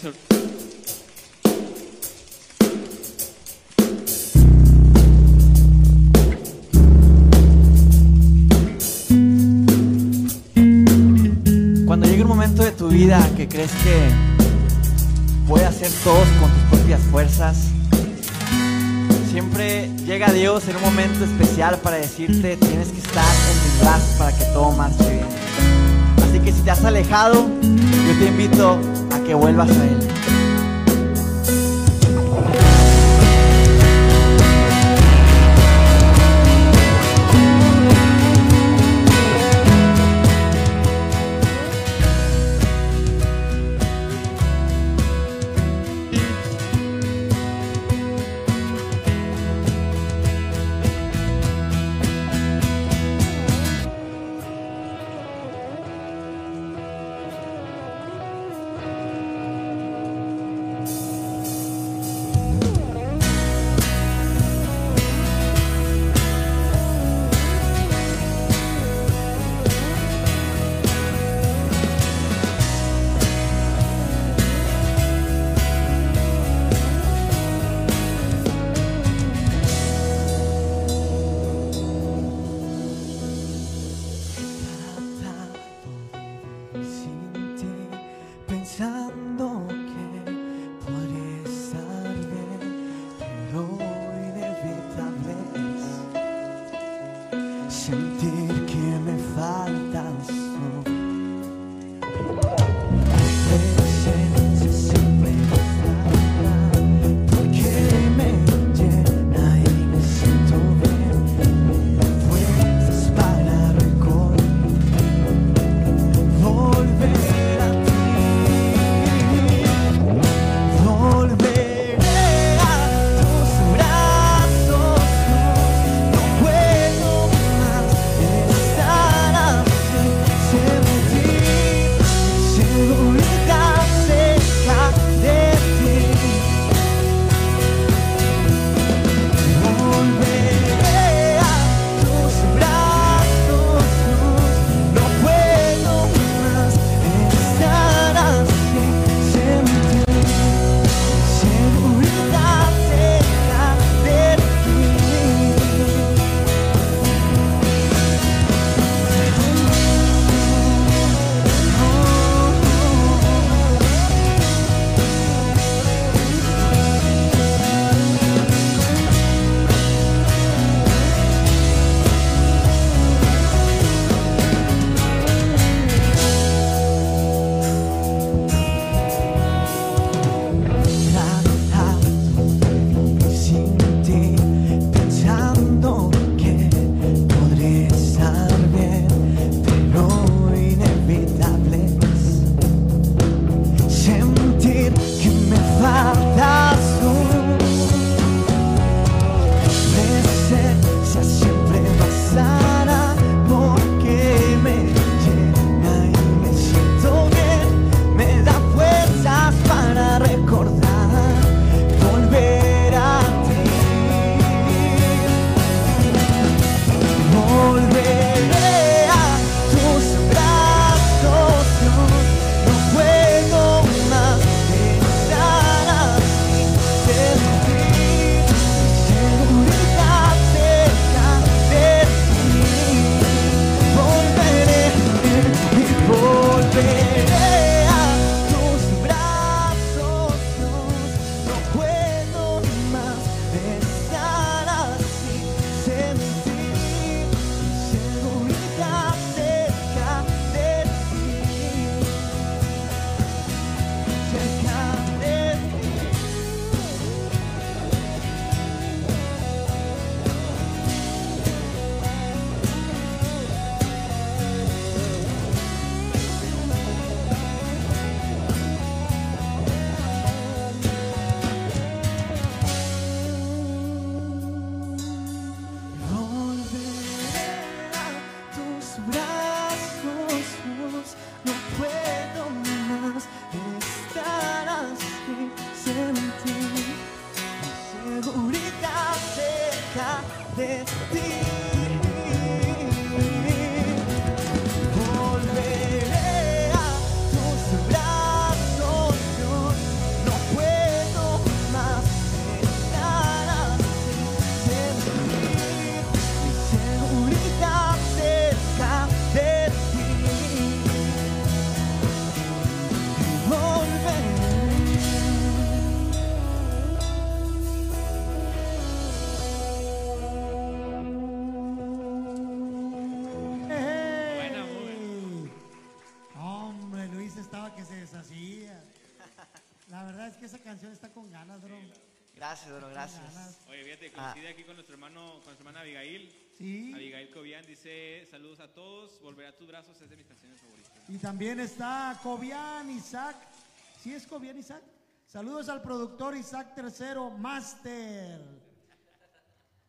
Cuando llegue un momento de tu vida que crees que puedes hacer todo con tus propias fuerzas, Siempre llega Dios en un momento especial para decirte, tienes que estar en mis brazos para que todo marche bien. Así que si te has alejado, yo te invito a que vuelvas a Él. Dice, saludos a todos, volver a tus brazos es de mis canciones favoritas. Y también está Cobian Isaac. ¿Sí es Cobian Isaac? Saludos al productor Isaac Tercero, Master.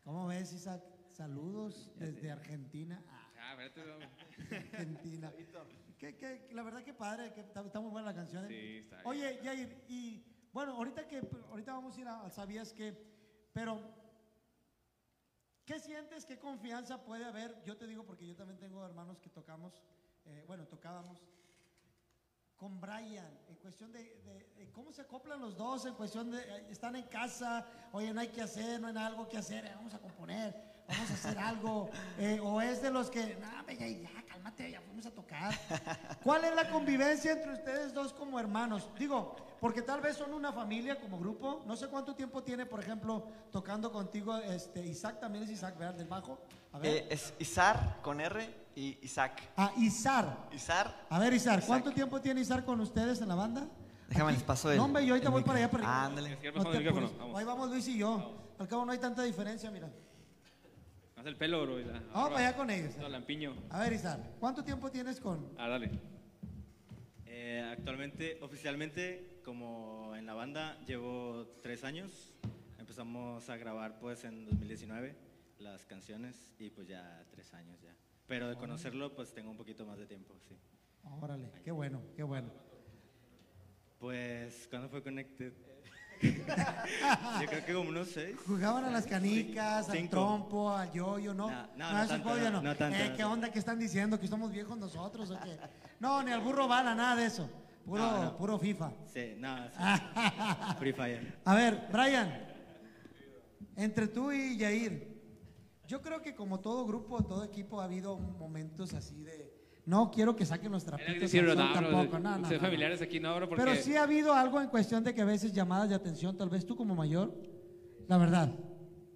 ¿Cómo ves, Isaac? Saludos desde Argentina. Ah. Argentina. La verdad que padre, que está, está muy buena la canción. ¿eh? Sí, está bien. Oye, Jair, y bueno, ahorita que ahorita vamos a ir a, a sabías que, pero ¿qué sientes? ¿Qué confianza puede haber? Yo te digo porque yo también tengo hermanos que tocamos, eh, bueno, tocábamos con Brian, en cuestión de, de- de cómo se acoplan los dos, en cuestión de, eh, están en casa, oye, no hay que hacer, no hay algo que hacer, eh, vamos a componer, vamos a hacer algo, eh, o es de los que, no, hombre, ya, ya, cálmate, ya fuimos a tocar. ¿Cuál es la convivencia entre ustedes dos como hermanos? Digo, porque tal vez son una familia como grupo, no sé cuánto tiempo tiene, por ejemplo, tocando contigo, este, Isaac también es Isaac, ¿verdad? Del bajo. A ver. Eh, es Izar con R y Isaac. ah, Isar. Izar. A ver, Isar, ¿cuánto Isaac. tiempo tiene Isar con ustedes en la banda? Déjame, les paso el- No, hombre, yo ahorita voy para allá, para Ándale. No te apures. vamos. Ahí vamos Luis y yo. Al cabo no hay tanta diferencia, mira. Haz el pelo, bro. y la- Vamos para allá con ellos. No, lampiño. A ver, Isar, ¿cuánto tiempo tienes con...? Ah, dale. Eh, actualmente, oficialmente, como en la banda, llevo tres años. Empezamos a grabar pues en 2019 las canciones y pues ya tres años ya. Pero de conocerlo pues tengo un poquito más de tiempo, sí. Órale, qué bueno, qué bueno. Pues, ¿cuándo fue Connected? Yo creo que como unos seis. Jugaban a las canicas, al Cinco. trompo, al yoyo, ¿no? No, no, no ese tanto, no, no tanto, Eh, no ¿Qué onda que están diciendo? ¿Que somos viejos nosotros o qué? No, ni al burro bala, nada de eso. Puro, No, no. puro FIFA. Sí, no, sí. Free Fire. A ver, Brian, entre tú y Yair, yo creo que como todo grupo, todo equipo, ha habido momentos así de, no quiero que saquen bro, sol no, tampoco, no, no, ser no, no. familiares aquí no, porque... Pero sí ha habido algo en cuestión de que a veces llamadas de atención, tal vez tú como mayor, la verdad.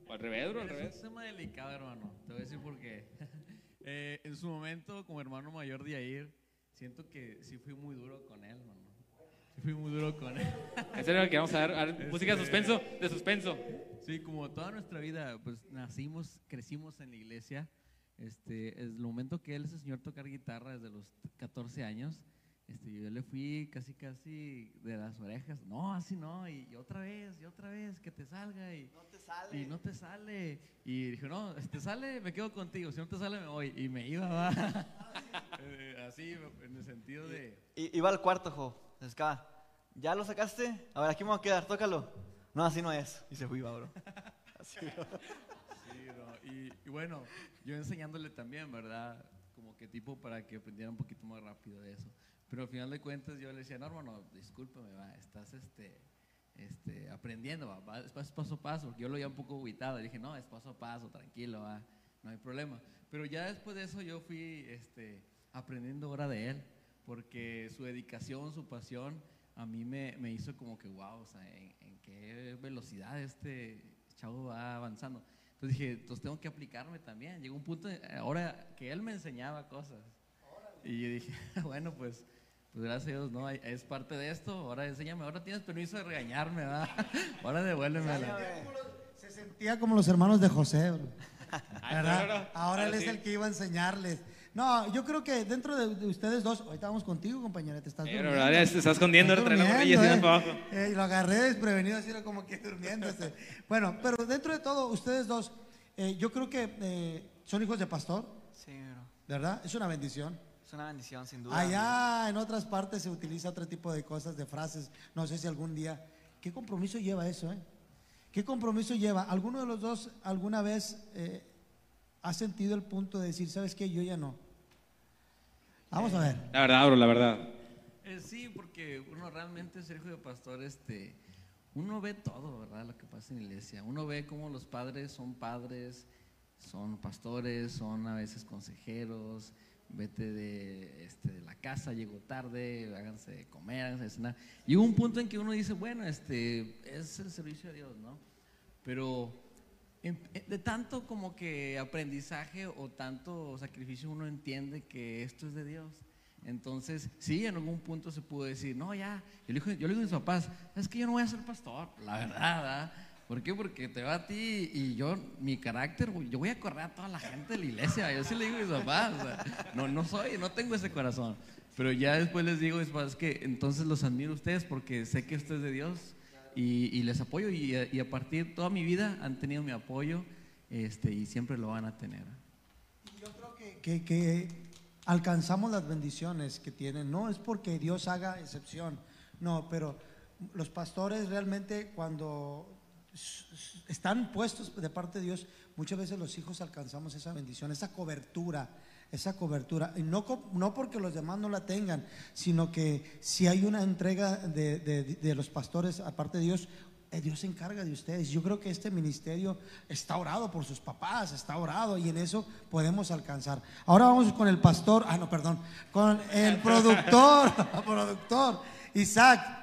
O al revés, bro, al Es revés. un tema delicado, hermano. Te voy a decir por qué. Eh, en su momento, como hermano mayor de Yair, siento que sí fui muy duro con él, hermano. Sí fui muy duro con él. En serio, que vamos a dar, a dar música de Este- suspenso, de suspenso. Sí, como toda nuestra vida, pues nacimos, crecimos en la iglesia. Este, es el momento que él se a tocar guitarra desde los 14 años. Este, yo le fui casi, casi de las orejas. No, así no. Y, y otra vez, y otra vez, que te salga. Y, No te sale. y no te sale. Y dije, no, si te sale, me quedo contigo. Si no te sale, me voy. Y me iba, va. Eh, así, en el sentido de. I- iba al cuarto, jo. Se escapa. ¿Ya lo sacaste? A ver, aquí me voy a quedar, tócalo. No, así no es. Y se fue, iba, bro. Así, bro. Sí, bro. Y, y bueno, yo enseñándole también, ¿verdad? Como que tipo para que aprendiera un poquito más rápido de eso. Pero al final de cuentas yo le decía, no, hermano, discúlpame, va, estás este, este, aprendiendo, va, va, es pas- paso a paso, porque yo lo veía un poco aguitado. Y dije, no, es paso a paso, tranquilo, va, no hay problema. Pero ya después de eso yo fui este, aprendiendo ahora de él, porque su dedicación, su pasión, a mí me, me hizo como que, wow, o sea, en, en qué velocidad este chavo va avanzando. Entonces dije, entonces tengo que aplicarme también. Llegó un punto, eh, ahora que él me enseñaba cosas. Y yo dije, bueno, pues, pues gracias a Dios, ¿no? Es parte de esto, ahora enséñame, ahora tienes permiso de regañarme, ¿verdad? Ahora devuélvemela. Se sentía como los hermanos de José, bro. ¿verdad? Ahora él es el que iba a enseñarles. No, yo creo que dentro de, de ustedes dos, ahorita vamos contigo, compañera, te estás Eh, durmiendo. te estás escondiendo, trae la para eh. abajo. Eh, y lo agarré desprevenido, así era como que durmiéndose. bueno, pero dentro de todo, ustedes dos, eh, yo creo que eh, son hijos de pastor, Sí, bro. ¿verdad? Es una bendición. Es una bendición, sin duda. Allá en otras partes se utiliza otro tipo de cosas, de frases. No sé si algún día. ¿Qué compromiso lleva eso, eh? ¿Qué compromiso lleva? ¿Alguno de los dos alguna vez eh, ha sentido el punto de decir, ¿sabes qué? Yo ya no. Vamos a ver. La verdad, bro, la verdad. Eh, sí, porque uno realmente ser hijo de pastor, este, uno ve todo, ¿verdad? Lo que pasa en la iglesia. Uno ve cómo los padres son padres, son pastores, son a veces consejeros. Vete de, este, de la casa, llego tarde, háganse de comer, háganse de cenar. Y hubo un punto en que uno dice, bueno, este, es el servicio a Dios, ¿no? Pero en- de tanto como que aprendizaje o tanto sacrificio uno entiende que esto es de Dios. Entonces, sí, en algún punto se pudo decir, no, ya, yo le digo, yo le digo a mis papás, es que yo no voy a ser pastor, la verdad, ¿verdad? ¿Por qué? Porque te va a ti y yo, mi carácter, yo voy a correr a toda la gente de la iglesia. Yo sí le digo a mis papás, no, no soy, no tengo ese corazón. Pero ya después les digo mis papás que entonces los admiro a ustedes porque sé que usted es de Dios y, les apoyo y a, partir de toda mi vida han tenido mi apoyo este, y siempre lo van a tener. Yo creo que, que- alcanzamos las bendiciones que tienen. No es porque Dios haga excepción, no, pero los pastores realmente cuando están puestos de parte de Dios, muchas veces los hijos alcanzamos esa bendición, esa cobertura, esa cobertura. Y no, no porque los demás no la tengan, sino que si hay una entrega de, de- de los pastores, aparte de Dios, eh, Dios se encarga de ustedes. Yo creo que este ministerio está orado por sus papás, está orado y en eso podemos alcanzar. Ahora vamos con el pastor, ah, no, perdón, con el productor, productor, Isaac.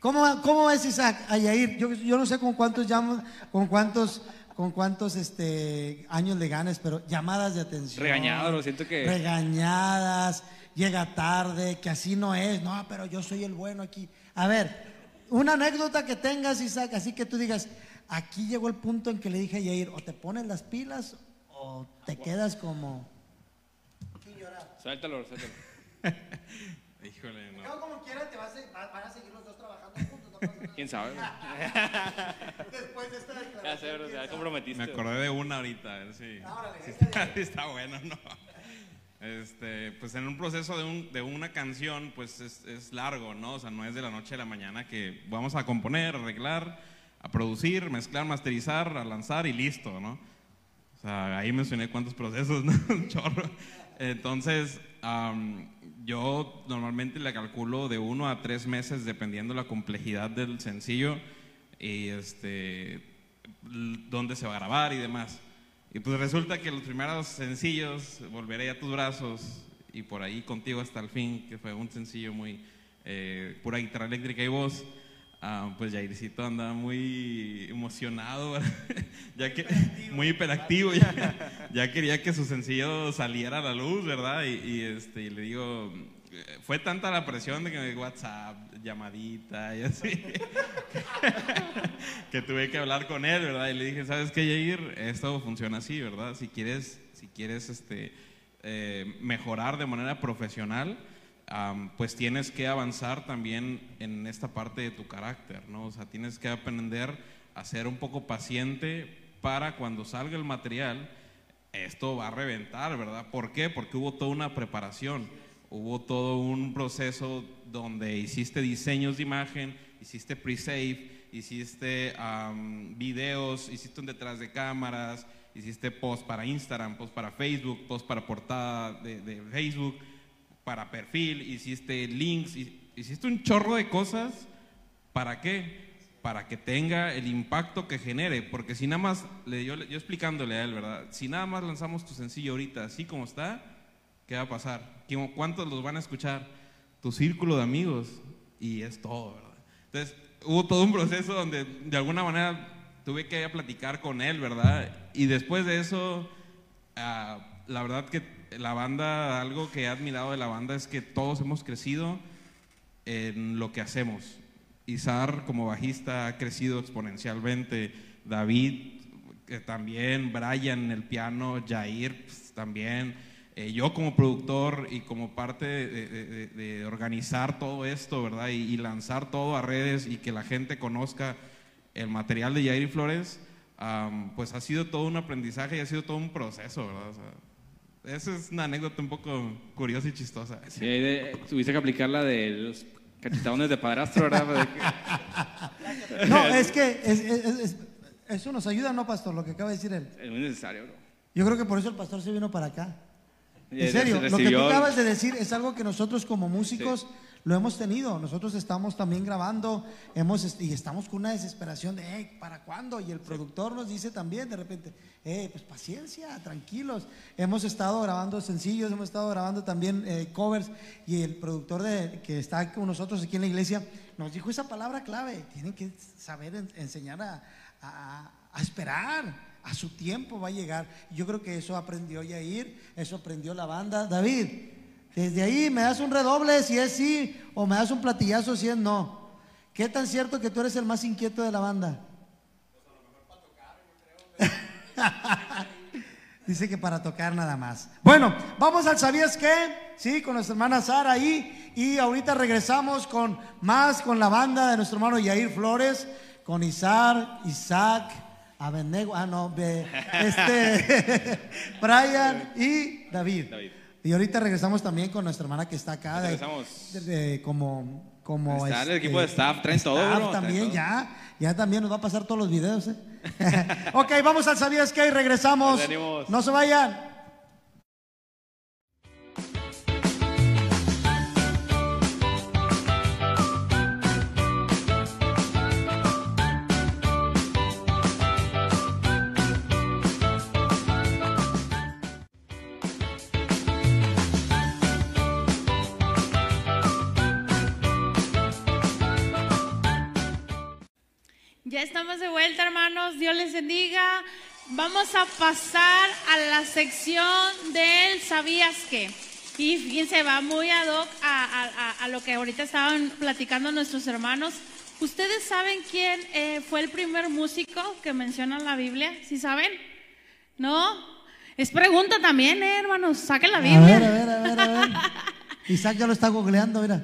¿Cómo, cómo es Isaac? Ayair, yo, yo no sé con cuántos llamas, con cuántos, con cuántos este, años le ganes, pero llamadas de atención. Regañado, lo siento que- Regañadas, llega tarde, que así no es. No, pero yo soy el bueno aquí. A ver, una anécdota que tengas, Isaac, así que tú digas, aquí llegó el punto en que le dije a Yair, o te pones las pilas o te quedas como... Suéltalo, suéltalo. Híjole, no. No, como quiera, te vas a, van a seguir los dos trabajando juntos, no pasa nada. ¿Quién sabe? Después de esta Ya declaración. sé, bro, ¿quién ya comprometiste. Me acordé de una ahorita, a ver si, Órale, si échale. está, si está bueno o no. Este, pues en un proceso de, un- de una canción, pues es, es largo, ¿no? O sea, no es de la noche a la mañana que vamos a componer, arreglar, a producir, mezclar, masterizar, a lanzar y listo, ¿no? O sea, ahí mencioné cuántos procesos, ¿no? Un chorro. Entonces, am, yo normalmente le calculo de uno a tres meses dependiendo la complejidad del sencillo y este, dónde se va a grabar y demás. Y pues resulta que los primeros sencillos, Volveré a tus brazos y por ahí contigo hasta el fin, que fue un sencillo muy eh, pura guitarra eléctrica y voz, ah, pues Jaircito andaba muy emocionado, ¿verdad? ya que muy hiperactivo, ya, ya quería que su sencillo saliera a la luz, ¿verdad? Y, y, este, y le digo, eh, fue tanta la presión de que me WhatsApp, llamadita y así, que tuve que hablar con él, ¿verdad? Y le dije, ¿sabes qué, Jair? Esto funciona así, ¿verdad? Si quieres, si quieres este, eh, mejorar de manera profesional, pues tienes que avanzar también en esta parte de tu carácter, ¿no? O sea, tienes que aprender a ser un poco paciente para cuando salga el material, esto va a reventar, ¿verdad? ¿Por qué? Porque hubo toda una preparación, hubo todo un proceso donde hiciste diseños de imagen, hiciste pre-save, hiciste videos, hiciste un detrás de cámaras, hiciste post para Instagram, post para Facebook, post para portada de Facebook, para perfil, hiciste links, hi- hiciste un chorro de cosas. ¿Para qué? Para que tenga el impacto que genere. Porque si nada más, yo, explicándole a él, ¿verdad? Si nada más lanzamos tu sencillo ahorita, así como está, ¿qué va a pasar? ¿Qui- ¿Cuántos los van a escuchar? Tu círculo de amigos. Y es todo, ¿verdad? Entonces, hubo todo un proceso donde de alguna manera tuve que platicar con él, ¿verdad? Y después de eso, ah, la verdad que la banda, algo que he admirado de la banda es que todos hemos crecido en lo que hacemos. Izar como bajista ha crecido exponencialmente, David que también, Brian el piano, Jair pues, también, eh, yo como productor y como parte de, organizar todo esto, ¿verdad? Y, lanzar todo a redes y que la gente conozca el material de Jair y Flores, pues ha sido todo un aprendizaje y ha sido todo un proceso, ¿verdad? O sea, esa es una anécdota un poco curiosa y chistosa. Sí, de- tuviste que aplicar la de los cachetadones de padrastro, ¿verdad? No, es que es- es- es- eso nos ayuda, ¿no, pastor? Lo que acaba de decir él. Es muy necesario, bro. Yo creo que por eso el pastor se vino para acá. En serio, lo que tú acabas de decir es algo que nosotros como músicos lo hemos tenido. Nosotros estamos también grabando hemos, y estamos con una desesperación de, "Hey, ¿para cuándo? Y el productor nos dice también de repente, hey, pues paciencia, tranquilos. Hemos estado grabando sencillos, hemos estado grabando también eh, covers y el productor de, que está con nosotros aquí en la iglesia nos dijo esa palabra clave. Tienen que saber en- enseñar a, a- a esperar. A su tiempo va a llegar. Yo creo que eso aprendió Yair, eso aprendió la banda. David, Desde ahí me das un redoble si es sí o me das un platillazo si es no. ¿Qué tan cierto que tú eres el más inquieto de la banda? Dice que para tocar nada más. Bueno, vamos al ¿Sabías qué? Sí, con nuestra hermana Sara ahí. Y ahorita regresamos con más con la banda de nuestro hermano Yair Flores, con Isar, Isaac, Abenego, ah no, este, Brian y David. David. Y ahorita regresamos también con nuestra hermana que está acá. de- Regresamos. de- de- como, como Está el este, equipo de staff, traen todo, staff bro, también, todo. ya. Ya también nos va a pasar todos los videos, ¿eh? ok, vamos al ¿Sabías qué? Y regresamos. No se vayan. Estamos de vuelta, hermanos. Dios les bendiga. Vamos a pasar a la sección del ¿Sabías qué? Y fíjense, va muy ad hoc a, a- a- a lo que ahorita estaban platicando nuestros hermanos. ¿Ustedes saben quién eh, fue el primer músico que menciona en la Biblia? ¿Sí saben? ¿No? Es pregunta también, eh, hermanos. Saquen la A Biblia. ver, a ver, a ver, a ver. Isaac ya lo está googleando, mira.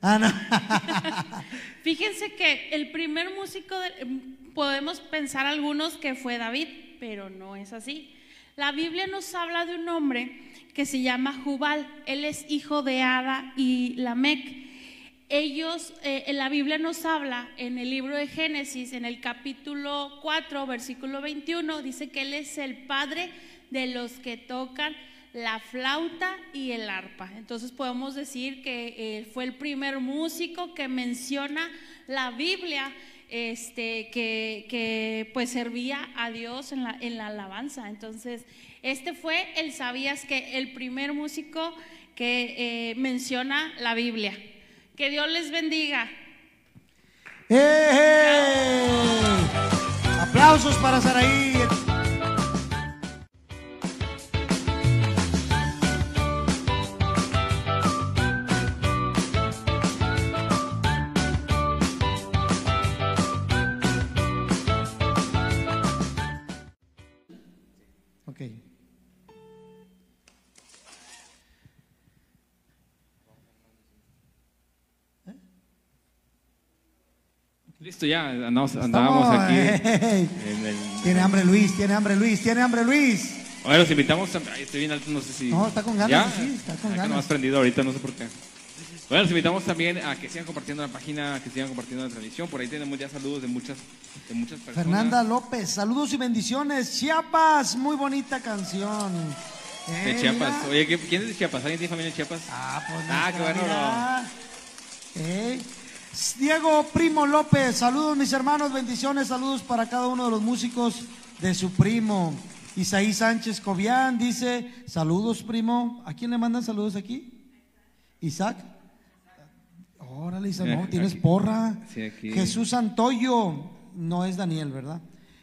Ah, no. Fíjense que el primer músico, de- podemos pensar algunos que fue David, pero no es así. La Biblia nos habla de un hombre que se llama Jubal. Él es hijo de Ada y Lamec. Ellos, eh, en la Biblia nos habla en el libro de Génesis, en el capítulo 4, versículo 21, dice que él es el padre de los que tocan la flauta y el arpa. Entonces podemos decir que eh, fue el primer músico que menciona la Biblia, este, que, que, pues servía a Dios en la, en la alabanza. Entonces, este fue el, sabías que el primer músico que eh, menciona la Biblia. Que Dios les bendiga. ¡Eh! Aplausos para Saraí. Listo, ya andamos, andábamos aquí. ey. en el- Tiene hambre Luis, tiene hambre Luis, tiene hambre Luis. Bueno, los invitamos. a- Ay, estoy bien alto, no sé si. No, está con ganas, ¿Ya? sí, está con ganas. No has prendido ahorita, no sé por qué. Bueno, los invitamos también a que sigan compartiendo la página, que sigan compartiendo la transmisión. Por ahí tenemos ya saludos de muchas, de muchas personas. Fernanda López, saludos y bendiciones. Chiapas, muy bonita canción. De Eh, Chiapas. mira. Oye, ¿qué- ¿quién es de Chiapas? ¿Alguien tiene familia en Chiapas? Ah, pues Ah, qué bueno. Eh, Diego Primo López, saludos mis hermanos, bendiciones, saludos para cada uno de los músicos de su primo. Isaí Sánchez Cobian dice, saludos primo. ¿A quién le mandan saludos aquí? Isaac. Órale, Isaac, no, tienes aquí. porra. Sí, aquí. Jesús Santoyo, no es Daniel, ¿verdad?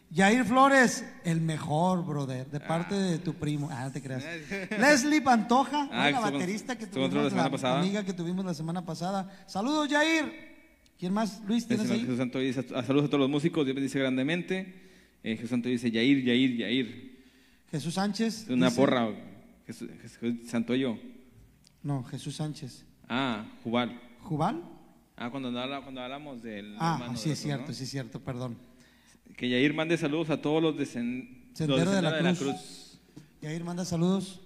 Yair Flores, el mejor, brother, de parte de tu primo. Ah, no te creas. Leslie Pantoja, Ah, la baterista que tuvimos, la semana la pasada. amiga que tuvimos la semana pasada. Saludos, Yair. ¿Quién más? Luis, ¿tienes Jesús ahí? Santo dice, a- saludos a todos los músicos, Dios bendice grandemente. Eh, Jesús Santo dice, Yair, Yair, Yair. Jesús Sánchez. Una dice- porra. Jesús, Jesús Santoyo. No, Jesús Sánchez. Ah, Jubal. ¿Jubal? Ah, cuando, habla- cuando hablamos del Ah, sí de es cierto, ¿no? sí es cierto, perdón. Que Yair mande saludos a todos los de, los de la Sendero Cruz. Yair manda saludos.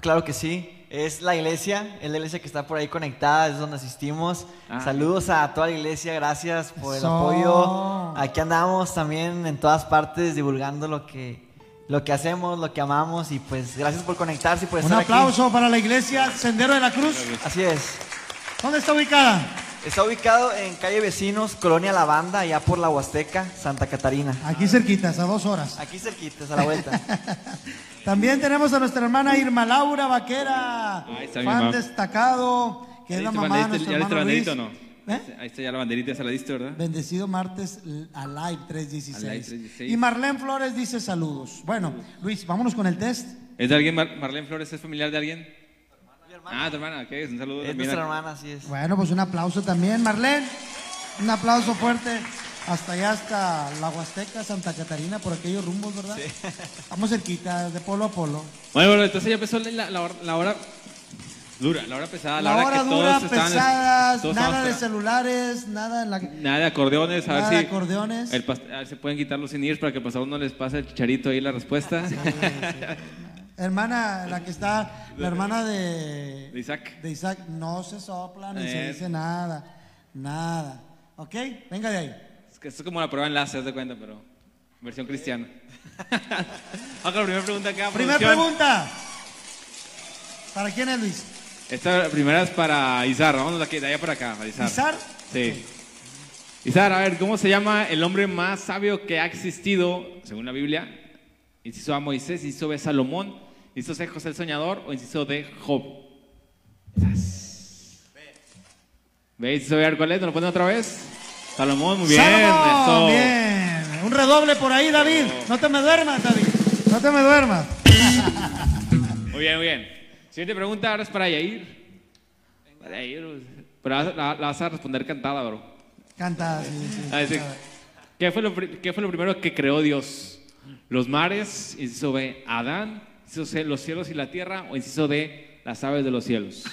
Claro que sí, es la iglesia, es la iglesia que está por ahí conectada, es donde asistimos. Ah. Saludos a toda la iglesia, gracias por el Eso. apoyo. Aquí andamos también en todas partes divulgando lo que, lo que hacemos, lo que amamos y pues gracias por conectarse y por Un estar aquí. aplauso para la iglesia Sendero de la Cruz. Así es. ¿Dónde está ubicada? Está ubicado en calle Vecinos, Colonia La Banda, allá por la Huasteca, Santa Catarina. Aquí cerquitas, a dos horas. Aquí cerquitas, a la vuelta. También tenemos a nuestra hermana Irma Laura Vaquera, Ahí está mi fan mamá. destacado, que ¿Ya es la mamá de nuestro ¿Ya hermano Luis. banderita o no? ¿Eh? Ahí está ya la banderita, esa la diste, ¿verdad? Bendecido martes l- a Live 316. A Live 316. Y Marlene Flores dice saludos. Bueno, Luis, vámonos con el test. ¿Es de alguien, Mar- Marlene Flores, es familiar de alguien? Hermana. Ah, tu hermana, ¿qué es? Un saludo Es también. nuestra a- hermana, así es. Bueno, pues un aplauso también, Marlene. Un aplauso fuerte hasta allá, hasta la Huasteca, Santa Catarina, por aquellos rumbos, ¿verdad? Vamos cerquita, de polo a polo. Bueno, bueno, entonces ya empezó la, la hora, la hora dura, la hora pesada, la, La hora, hora que dura, todos estaban- pesadas, todos nada estaban de esperando. celulares, nada en la... Nada de acordeones, a Nada ver de si acordeones. el pas- a ver si pueden quitar los in para que el pasado no les pase el chicharito ahí la respuesta. Hermana, la que está, la hermana de... De Isaac. De Isaac, no se sopla ni se Eh. dice nada, nada. ¿Ok? Venga de ahí. Es que esto es como la prueba enlace, haz de cuenta, pero versión cristiana. Vamos con la primera pregunta acá. Primera producción. pregunta. ¿Para quién es Luis? Esta primera es para Izar, vamos de aquí, de allá para acá, para Izar. ¿Izar? Sí. Izar, a ver, ¿cómo se llama el hombre más sabio que ha existido, según la Biblia? Inciso A, Moisés, inciso B, Salomón, inciso C, José el Soñador o inciso D, Job. ¿Ve? Inciso B, a ver, ¿cuál es? ¿Nos lo ponen otra vez? Salomón, muy bien. Salomón, eso. bien. Un redoble por ahí, David. No te me duermas, David. No te me duermas. Muy bien, muy bien. Siguiente pregunta ahora es para Yair. Para Yair, pero la, la- la vas a responder cantada, bro. Canta, sí, sí. A decir, ¿qué fue, lo, pri- qué fue lo primero que creó Dios? ¿Los mares? Inciso B, Adán. Inciso C, los cielos y la tierra. O inciso D, las aves de los cielos.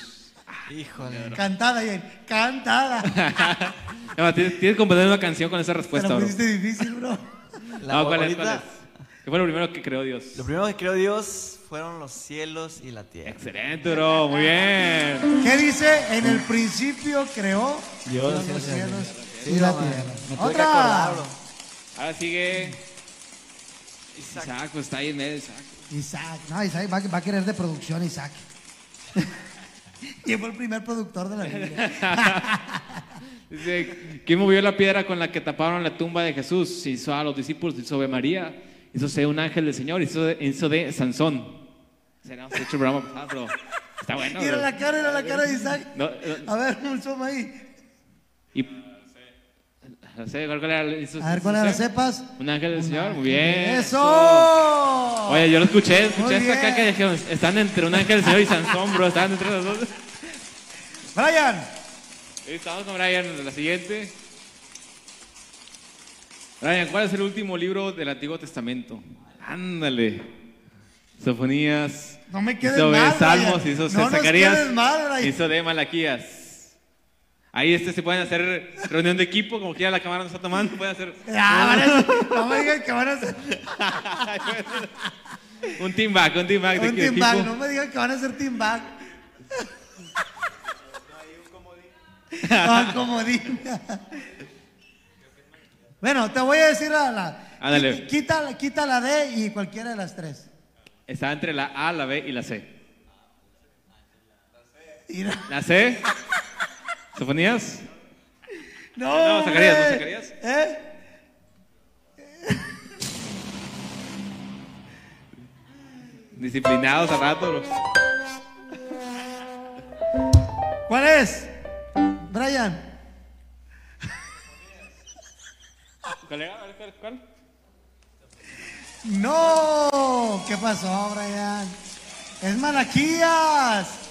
Híjole. Cantada, Yair. Cantada. No, tienes, tienes que componer una canción con esa respuesta, lo bro. pusiste difícil, bro. La- No, ¿cuál es, ahorita, cuál es? ¿Qué fue lo primero que creó Dios? Lo primero que creó Dios fueron los cielos y la tierra. Excelente, bro. Muy bien. ¿Qué dice? En el principio creó Dios los y la cielos y la tierra. Me acordar, bro. Ahora sigue Isaac. pues está ahí en medio, Isaac. Isaac. No, Isaac va, va a querer de producción, Isaac. y fue el primer productor de la Biblia. Dice, ¿quién movió la piedra con la que taparon la tumba de Jesús? Hizo a los discípulos, hizo de María, hizo C, un ángel del Señor, hizo de, hizo de Sansón. Se nos ha hecho el programa pasado, pero está bueno. Mira la cara, mira la cara de Isaac. No, no, A ver, un zoom ahí. y, sé, ¿cuál era? el- hizo- A ver, ¿cuál era? C? ¿Sepas? Un ángel del Señor, muy bien. ¡Eso! Oye, yo lo escuché, escuché hasta acá bien. que dijeron, están entre un ángel del Señor y Sansón, bro, están entre los dos. Brian. Estamos con Brian, la siguiente. Brian, ¿cuál es el último libro del Antiguo Testamento? Ándale. Sofonías. No me quedes hizo de mal, Salmos, Brian. hizo No Zacarías. mal, hizo de Malaquías. Ahí este se pueden hacer reunión de equipo, como quiera la cámara nos está tomando, pueden hacer Ya, no me digan que van a ser un team back, un team back de un team equipo. back. No me digan que van a ser team back. Ah, comodín. bueno, te voy a decir a la. Ándale. qui- Quita, quita la D y cualquiera de las tres. Está entre la A, la B y la C. Mira. ¿La C? ¿Sofonías? No, No, Zacarías, no. Zacarías. ¿Eh? Disciplinados a rato, bro. ¿Cuál es? Brian. ¿cuál- ¿cuál? No, ¿qué pasó, Brian? Es Malaquías.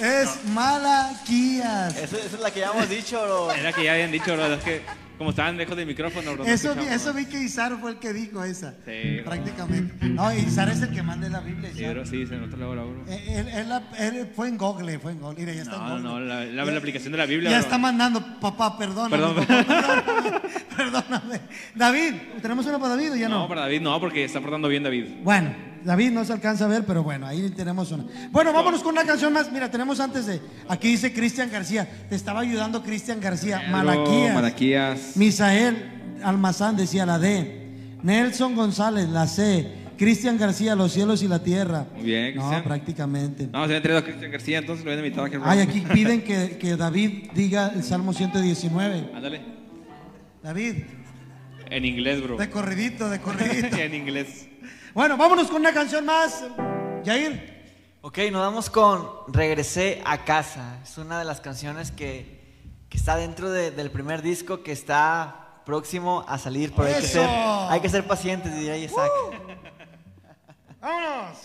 Es Malaquías. Eso, eso es la que ya hemos dicho, bro. Era que ya habían dicho, bro, es que como estaban lejos del micrófono, bro. no Eso, vi- eso que Izar fue el que dijo esa. Sí. Prácticamente. No, Izar es el que manda la Biblia. Sí, bro, sí, se nota luego, bro. Eh, Él, él la- él fue en Google, fue en Google. Mira, ya está No, en no, Google. la, la- la aplicación de la Biblia, Ya bro. está mandando, papá, perdóname. Perdón. papá, perdóname, perdóname. David, ¿tenemos una para David o ya no? No, para David no, porque está portando bien David. Bueno, David no se alcanza a ver, pero bueno, ahí tenemos una. Bueno, vámonos con una canción más. Mira, tenemos antes de. Aquí dice Cristian García. Te estaba ayudando Cristian García. Malaquías. Malaquías. Misael Almazán decía la D. Nelson González, la C. Cristian García, los cielos y la tierra. Muy bien, No, Cristian. prácticamente. No, se había traído a Cristian García, entonces lo habían invitado aquí. al Ay, aquí piden que, que David diga el Salmo 119. Ándale. David, En inglés, bro. de corridito, de corridito. en inglés. Bueno, vámonos con una canción más. Yair. Ok, nos vamos con Regresé a casa. Es una de las canciones que, que está dentro de- del primer disco que está próximo a salir, pero hay que, ser, hay que ser pacientes, diría Isaac. Vámonos.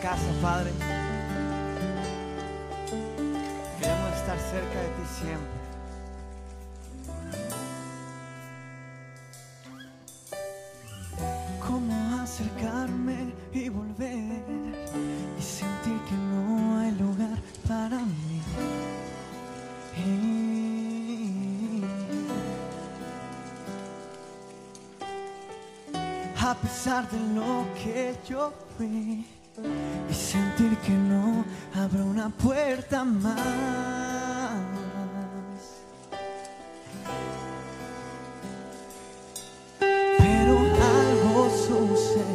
casa, Padre. Queremos estar cerca de ti siempre. ¿Cómo acercarme y volver y sentir que no hay lugar para mí? A pesar de lo que yo fui y sentir que no abro una puerta más. Pero algo sucede.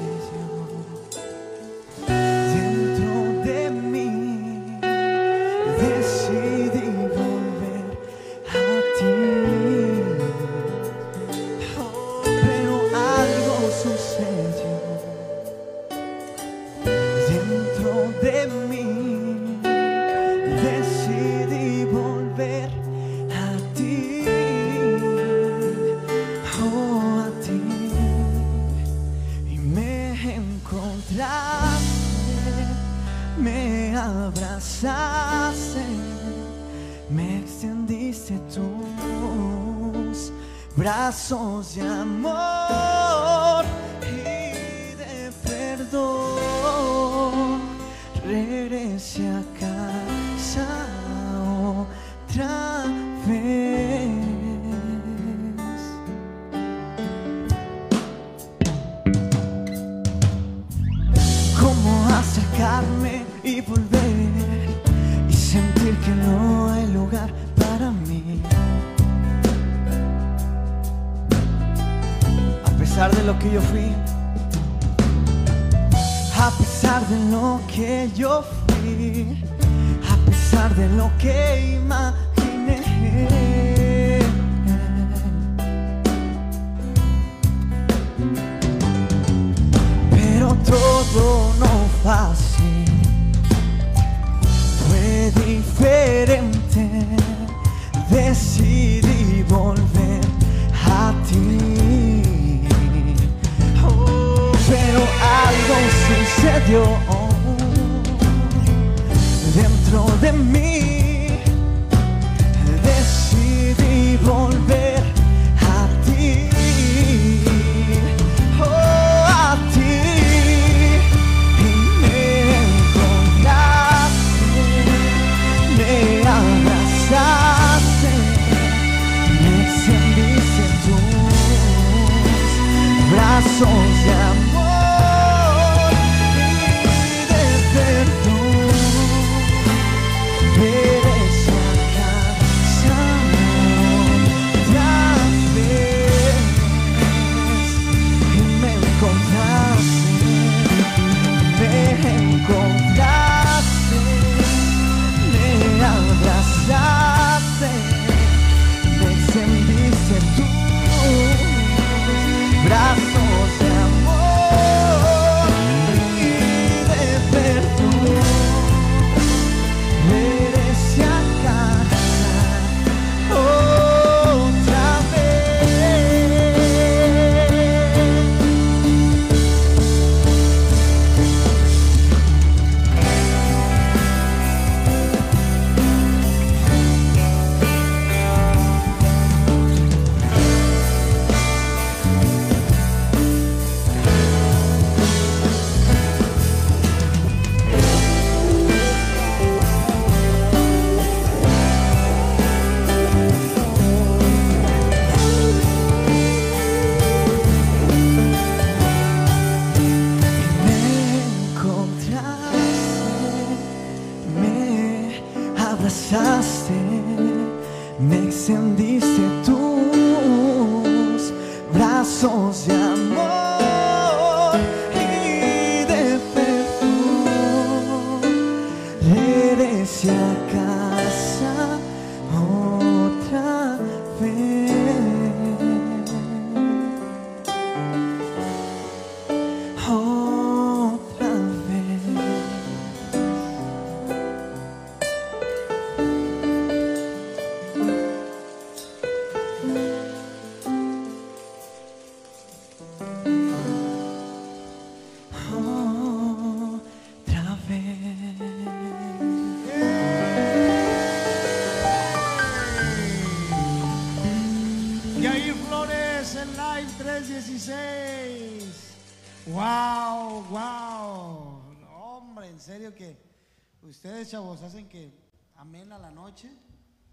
Ustedes, chavos, hacen que amena la noche,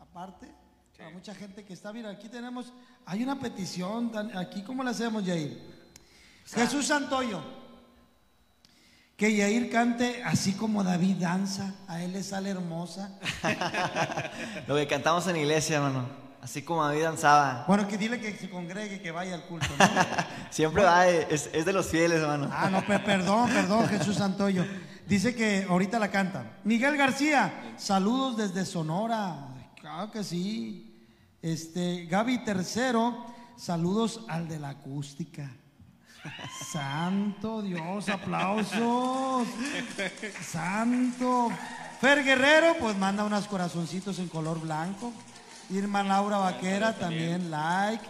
aparte. Para mucha gente que está, mira, aquí tenemos, hay una petición, aquí, ¿cómo la hacemos, Yair? Jesús Santoyo. Que Yair cante así como David danza, a él le sale hermosa. Lo que cantamos en iglesia, hermano. Así como David danzaba. Bueno, que dile que se congregue, que vaya al culto, ¿no? Siempre va, es, es de los fieles, hermano. Ah, no, pe- perdón, perdón, Jesús Santoyo. Dice que ahorita la canta. Miguel García, saludos desde Sonora. Claro que sí. Este, Gaby Tercero, saludos al de la acústica. Santo Dios, aplausos. Santo. Fer Guerrero, pues manda unos corazoncitos en color blanco. Irma Laura Vaquera, también like.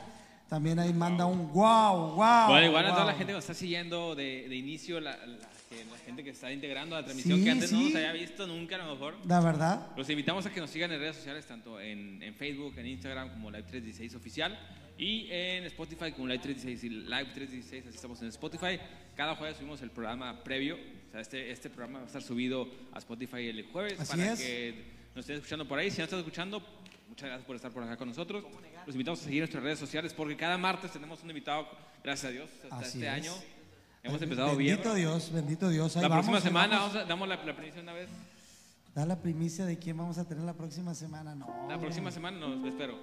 También ahí manda un wow, wow. Bueno, igual a toda la gente que nos está siguiendo de, de inicio, la, la- que- la gente que está integrando a la transmisión Sí, que antes no sí. nos había visto nunca a lo mejor. La verdad. Los invitamos a que nos sigan en redes sociales, tanto en, en Facebook, en Instagram como Live 316 Oficial y en Spotify como Live 316 y Live 316, así estamos en Spotify. Cada jueves subimos el programa previo, o sea, este, este programa va a estar subido a Spotify el jueves Así para es. que nos estén escuchando por ahí. Si no están escuchando, muchas gracias por estar por acá con nosotros. Los invitamos a seguir nuestras redes sociales porque cada martes tenemos un invitado, gracias a Dios, hasta Así este es. año. Hemos empezado bien. Bendito Dios, bendito Dios. Ahí La próxima vamos, semana vamos. vamos a- damos la, la primicia una vez. Da la primicia de quién vamos a tener la próxima semana. No. La próxima semana nos espero.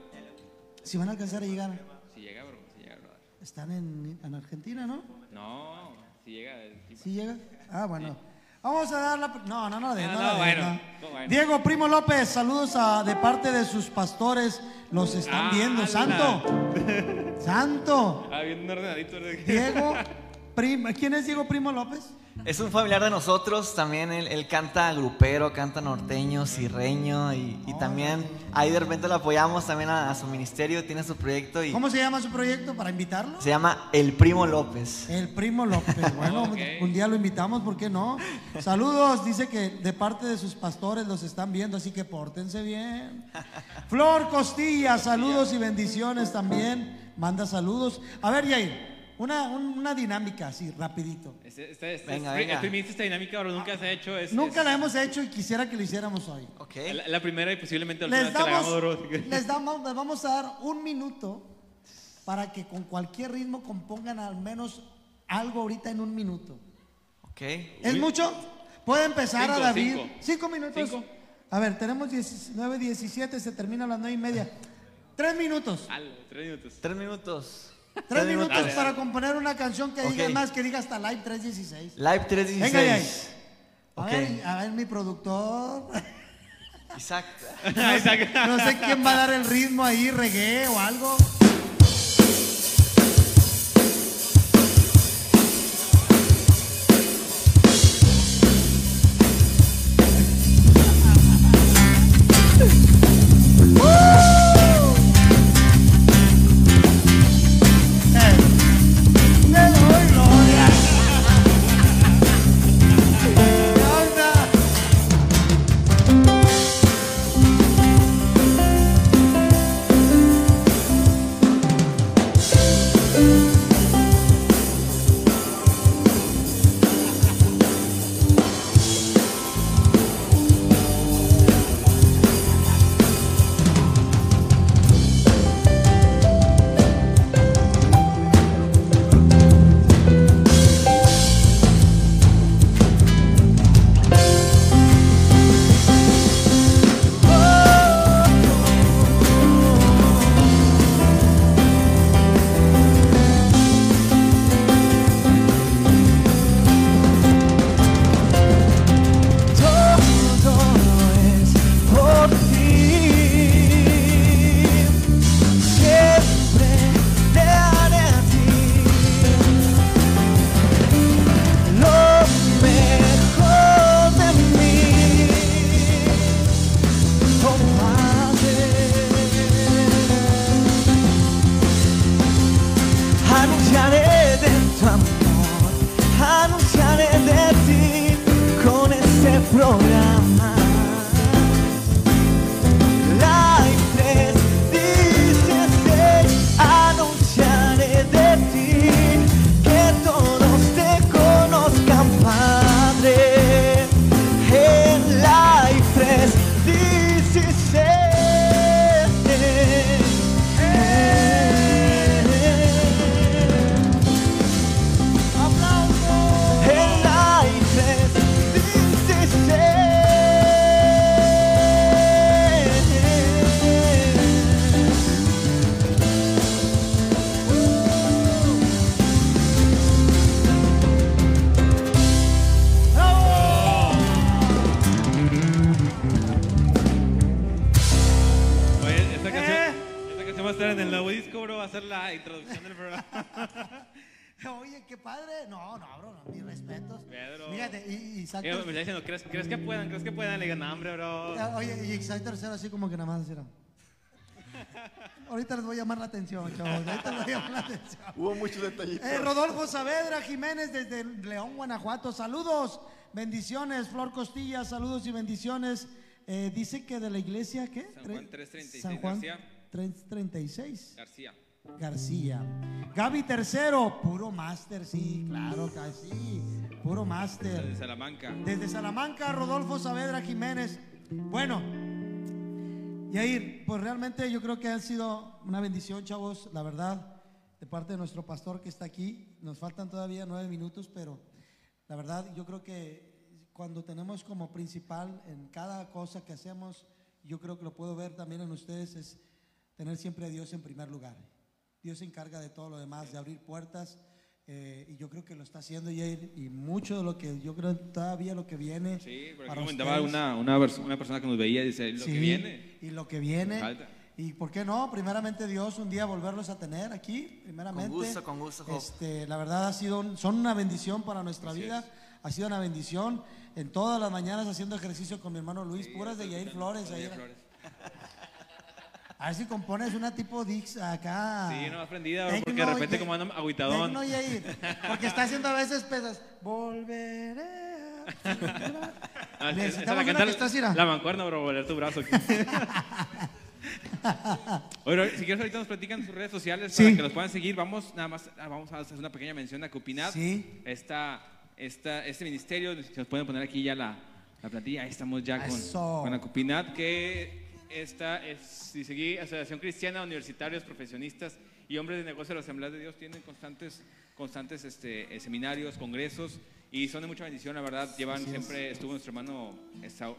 Si van a alcanzar a llegar. Si llega, bro, si llega, bro. Están en, en Argentina, ¿no? No, si llega. ¿Sí llega? Ah, bueno. Vamos a dar la... No, no, no, de, Ah, no, de, bueno. Diego Primo López, saludos a- de parte de sus pastores. Los están Ah, viendo. ala. Santo. Santo. Ah, bien ordenadito. Diego Primo. ¿Quién es Diego Primo López? Es un familiar de nosotros, también él, él canta grupero, canta norteño, cirreño y, y también ahí de repente lo apoyamos también a, a su ministerio, tiene su proyecto y ¿Cómo se llama su proyecto para invitarlo? se llama El Primo López. El primo López. Bueno, un día lo invitamos, ¿por qué no? Saludos, dice que de parte de sus pastores los están viendo, así que pórtense bien. Flor Costilla, saludos y bendiciones también. Manda saludos. A ver, Yair, una, un- una dinámica así, rapidito. Este, este, este, Venga, este- venga. es primicia esta dinámica, bro, nunca se ha hecho. Es, Nunca es la hemos hecho y quisiera que lo hiciéramos hoy. Ok. la, la primera y posiblemente la Les vez que la damos, hagamos, bro. les, damos, les vamos a dar un minuto para que con cualquier ritmo compongan al menos algo ahorita en un minuto. Ok. ¿Es mucho? Puede empezar a Cinco, David. cinco. Cinco minutos. Cinco. A ver, tenemos 19, 17, se termina a las 9 y media. Tres minutos. Ala, tres minutos. Tres minutos. Tres minutos Dale, para componer una canción que diga más, que diga hasta Live 316. Live Venga, 316. A, Ok. ver, a ver, mi productor. Isaac. No sé quién va a dar el ritmo ahí, reggae o algo. Oye, y Isaac tercero así como que nada más así, ¿no? Ahorita les voy a llamar la atención, chavos. Ahorita les voy a llamar la atención. Hubo muchos detallitos. Eh, Rodolfo Saavedra Jiménez desde León, Guanajuato. Saludos, bendiciones. Flor Costilla, saludos y bendiciones. Eh, dice que de la iglesia, ¿qué? San Juan Tre- 336 San Juan García. 336 García. García. Gaby Tercero, puro máster, sí, claro que sí. Puro máster. De Salamanca. Desde Salamanca, Rodolfo Saavedra Jiménez. Bueno, Yair, pues realmente yo creo que han sido una bendición, chavos, la verdad, de parte de nuestro pastor que está aquí. Nos faltan todavía nueve minutos, pero la verdad yo creo que cuando tenemos como principal en cada cosa que hacemos, yo creo que lo puedo ver también en ustedes, es tener siempre a Dios en primer lugar. Dios se encarga de todo lo demás, de abrir puertas. Eh, y yo creo que lo está haciendo Yair y mucho de lo que yo creo todavía lo que viene. Sí, porque para comentaba una, una, una persona que nos veía y dice, lo Sí, que viene. Y lo que viene. Falta. Y por qué no, primeramente Dios, un día volverlos a tener aquí, primeramente. Con gusto, con gusto, Job. Este, la verdad ha sido, un- son una bendición para nuestra Así vida. es. Ha sido una bendición. En todas las mañanas haciendo ejercicio con mi hermano Luis, puras de Yair Flores. Yair Flores. A ver si compones una tipo Dix acá. Sí, no, más prendida, bro, porque de Tecno, repente como anda agüitadón. Tecno Yair. Porque está haciendo a veces pesas. Volveré. a. Ah, esa Necesitamos la una canta que está así, ¿no? la mancuerna, bro, volver tu brazo. Oye, si quieres ahorita nos platican sus redes sociales Sí. para que los puedan seguir. Vamos nada más, ah, vamos a hacer una pequeña mención a Cupinat. Sí. Esta, esta, este ministerio, si nos pueden poner aquí ya la, la plantilla, ahí estamos ya con, Eso. con Acupinat, que esta es, si seguí, Asociación Cristiana, Universitarios, Profesionistas y Hombres de Negocio de la Asamblea de Dios tienen constantes, constantes este, eh, seminarios, congresos y son de mucha bendición, la verdad. Llevan Así es. siempre, estuvo nuestro hermano eh, Saúl,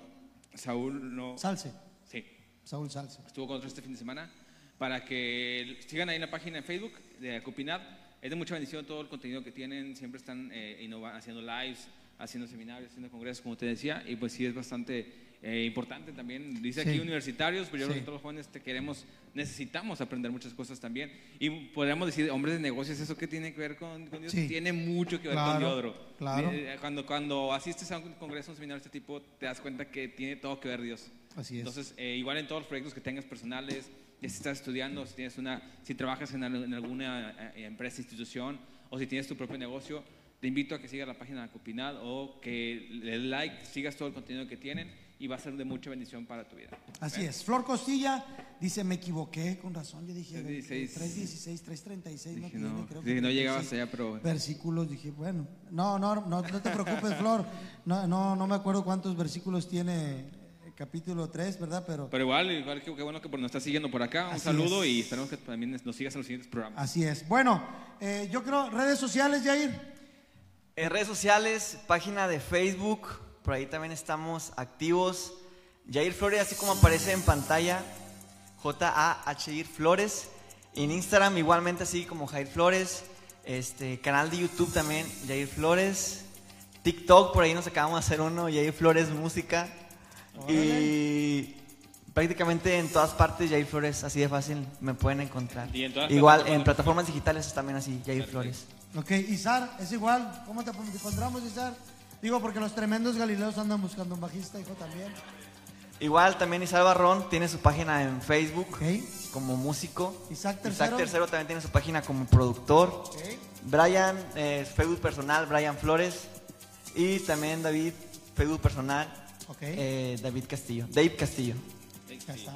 Saúl no, Salce. sí, Saúl Salce. estuvo con nosotros este fin de semana, para que sigan ahí en la página de Facebook de Acupinat. Es de mucha bendición todo el contenido que tienen, siempre están eh, haciendo lives, haciendo seminarios, haciendo congresos, como te decía, y pues sí es bastante eh, importante también. Dice Sí. aquí universitarios, pero yo creo Sí. que todos los jóvenes te queremos, necesitamos aprender muchas cosas también. Y podríamos decir, hombres de negocios, ¿eso qué tiene que ver con, con Dios? Sí. Tiene mucho que ver Claro, con Diodro. claro. Eh, Cuando, cuando asistes a un congreso, un seminario de este tipo, te das cuenta que tiene todo que ver Dios. Así es. Entonces, eh, igual en todos los proyectos que tengas personales, si estás estudiando, si tienes una, si trabajas en, al- en alguna eh, empresa, institución, o si tienes tu propio negocio, te invito a que sigas la página de Acupinad o que le like, sigas todo el contenido que tienen y va a ser de mucha bendición para tu vida. Así ¿Eh? es. Flor Costilla dice, me equivoqué, con razón. Yo dije, 316. 316, 336, no tiene, no, creo dije, que no llegaba 36 hasta allá, pero Versículos, dije, bueno, no, no, no, no te preocupes, Flor. No, no, no me acuerdo cuántos versículos tiene el capítulo 3, ¿verdad? Pero Pero igual, igual que qué bueno que por- nos estás siguiendo por acá. Un saludo es. y esperamos que también nos sigas en los siguientes programas. así es. Bueno, eh, yo creo, redes sociales, Jair. En redes sociales, página de Facebook, por ahí también estamos activos. Jair Flores, así como aparece en pantalla, J-A-H-I Flores. En Instagram igualmente así como Jair Flores. Este, canal de YouTube también, Jair Flores. TikTok, por ahí nos acabamos de hacer uno, Jair Flores Música. Y prácticamente en todas partes, Jair Flores, así de fácil me pueden encontrar. Y en todas Igual plataformas. en plataformas digitales también así, Jair Flores. Ok, Izar, es igual. ¿Cómo te pondremos, Izar? Digo, porque los tremendos galileos andan buscando un bajista, hijo, también. Igual también Isaac Barrón tiene su página en Facebook Ok. como músico. Isaac Isaac Tercero. Tercero también tiene su página como productor. Ok. Brian, eh, Facebook personal, Brian Flores. Y también David, Facebook personal, Ok. eh, David Castillo. Dave Castillo. Ya está.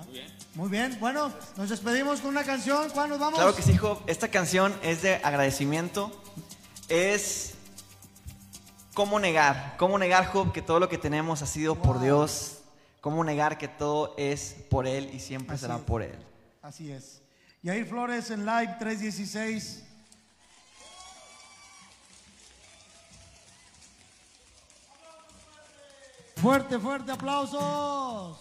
Muy bien. Bueno, nos despedimos con una canción. ¿Cuándo nos vamos? Claro que sí, Job. Esta canción es de agradecimiento. Es cómo negar, cómo negar, Job, que todo lo que tenemos ha sido por Wow. Dios. Cómo negar que todo es por Él y siempre Así será es. por Él. Así es. Yair Flores en Live 316. Fuerte, fuerte aplausos.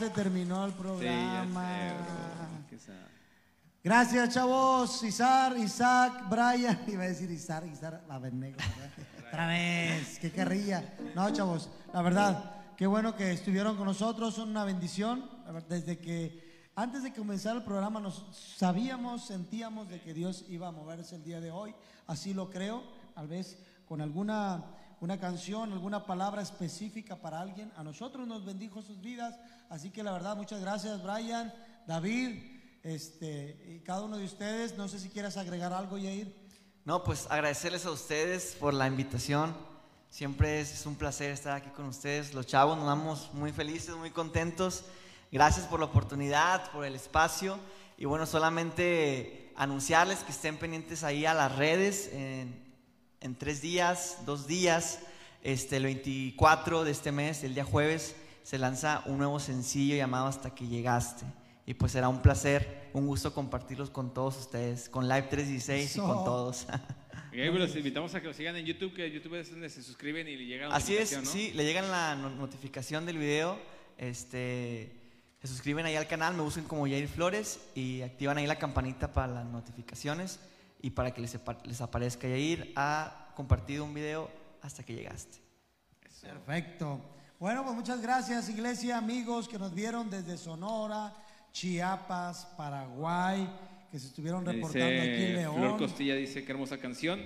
Se terminó el Sí, ya programa? sé, bro. Gracias, chavos. Isar, Isaac, Brian. Iba a decir Isar, Isar Abednego. ¿verdad? Otra vez, qué carrilla. No, chavos, la verdad, qué bueno que estuvieron con nosotros. Son una bendición. La ver- Desde que, antes de comenzar el programa, nos sabíamos, sentíamos de que Dios iba a moverse el día de hoy. Así lo creo. Tal vez con alguna una canción, alguna palabra específica para alguien. A nosotros nos bendijo sus vidas. Así que la verdad, muchas gracias, Brian, David. Este, y cada uno de ustedes, no sé si quieras agregar algo, Yair. No, pues agradecerles a ustedes por la invitación. Siempre es, un placer estar aquí con ustedes. Los chavos nos vamos muy felices, muy contentos. Gracias por la oportunidad, por el espacio. Y bueno, solamente anunciarles que estén pendientes ahí a las redes en tres días, dos días. Este, el 24 de este mes, el día jueves, se lanza un nuevo sencillo llamado Hasta que llegaste. Y pues será un placer, un gusto compartirlos con todos ustedes, con Live 316 y Eso. con todos. Pues los invitamos a que lo sigan en YouTube, que YouTube es donde se suscriben y le llega la Así es, sí, le llegan la no- notificación del video, este, se suscriben ahí al canal, me buscan como Jair Flores y activan ahí la campanita para las notificaciones y para que les, les aparezca Jair ha compartido un video hasta que llegaste. Perfecto. Bueno, pues muchas gracias, iglesia, amigos que nos vieron desde Sonora, Chiapas, Paraguay, que se estuvieron reportando aquí en León. Flor Costilla dice, qué hermosa canción.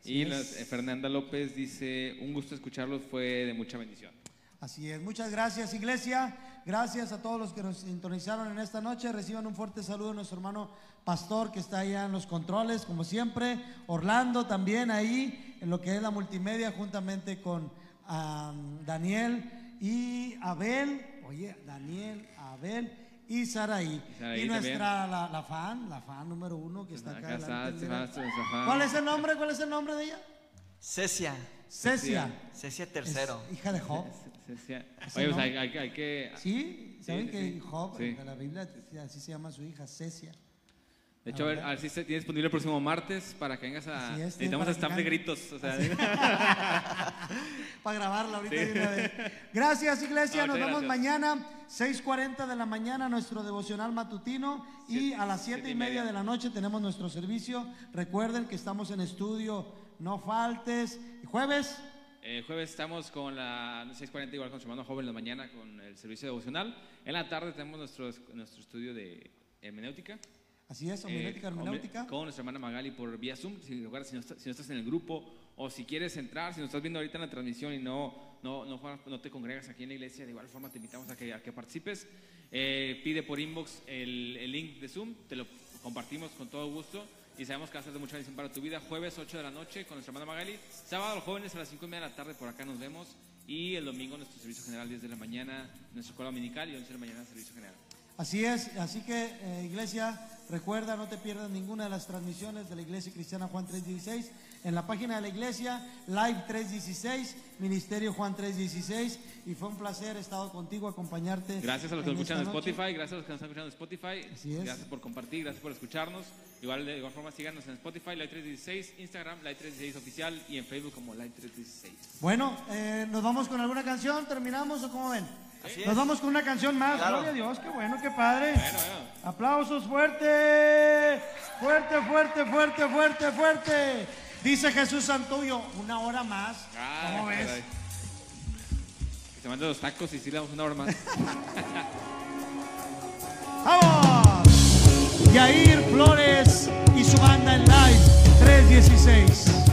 Así y eh, Fernanda López dice, un gusto escucharlos, fue de mucha bendición. Así es, muchas gracias iglesia, gracias a todos los que nos sintonizaron en esta noche, reciban un fuerte saludo de nuestro hermano pastor que está allá en los controles, como siempre, Orlando también ahí, en lo que es la multimedia, juntamente con Daniel y Abel, oye, Daniel, Abel y Saraí. Saraí Y nuestra, la, la fan, la fan número uno que está acá. Acá está, va. ¿Cuál es el nombre? ¿Cuál es el nombre de ella? Cecia, Cecia. Cecia Es tercero. hija de Job. Ese Oye, pues hay, hay- hay que... Sí, saben sí, que sí. Job, Sí. en la Biblia así se llama su hija, Cecia. De hecho, a ver, a ver si se tiene disponible el próximo martes para que vengas a... Es, necesitamos staff de gritos. O sea, Para grabarla ahorita de una vez. Gracias, iglesia. No, Nos vemos gracias. mañana, 6:40 de la mañana, nuestro devocional matutino. Y a las 7 siete y y media media. de la noche tenemos nuestro servicio. Recuerden que estamos en estudio, no faltes. Y Jueves, Eh, jueves estamos con la 6.40 igual con su hermano joven en la mañana con el servicio devocional. En la tarde tenemos nuestro, nuestro estudio de hermenéutica. Así es, eh, homilética, con- hermenéutica. Con nuestra hermana Magali por vía Zoom. Si, no estás, si no estás en el grupo o si quieres entrar, si nos estás viendo ahorita en la transmisión y no, no, no, no te congregas aquí en la iglesia, de igual forma te invitamos a que, a que participes. Eh, pide por inbox el, el link de Zoom, te lo compartimos con todo gusto. Y sabemos que va a ser de mucha bendición para tu vida. Jueves 8 de la noche con nuestra hermana Magali. Sábado los jóvenes a las 5 y media de la tarde por acá nos vemos. Y el domingo nuestro servicio general 10 de la mañana, nuestra escuela dominical y 11 de la mañana servicio general. Así es, así que eh, iglesia, recuerda, no te pierdas ninguna de las transmisiones de la Iglesia Cristiana Juan 316 en la página de la iglesia, Live 316, Ministerio Juan 316, y fue un placer, he estado contigo, acompañarte. Gracias a los que nos escuchan en. Spotify, gracias a los que nos están escuchando en Spotify. Así es. Gracias por compartir, gracias por escucharnos. Igual de igual forma síganos en Spotify, Live 316, Instagram, Live 316 oficial y en Facebook como Live 316. Bueno, eh, ¿nos vamos con alguna canción? ¿Terminamos o cómo ven? Nos vamos con una canción más. Claro. Gloria a Dios, qué bueno, qué padre. Bueno, bueno. Aplausos fuerte, fuerte, fuerte, fuerte, fuerte, fuerte. Dice Jesús Santuyo, una hora más. Ah, ¿Cómo ves? caray. Que se manden los tacos y sí le damos una hora más. ¡Vamos! Yair Flores y su banda en live 316.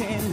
can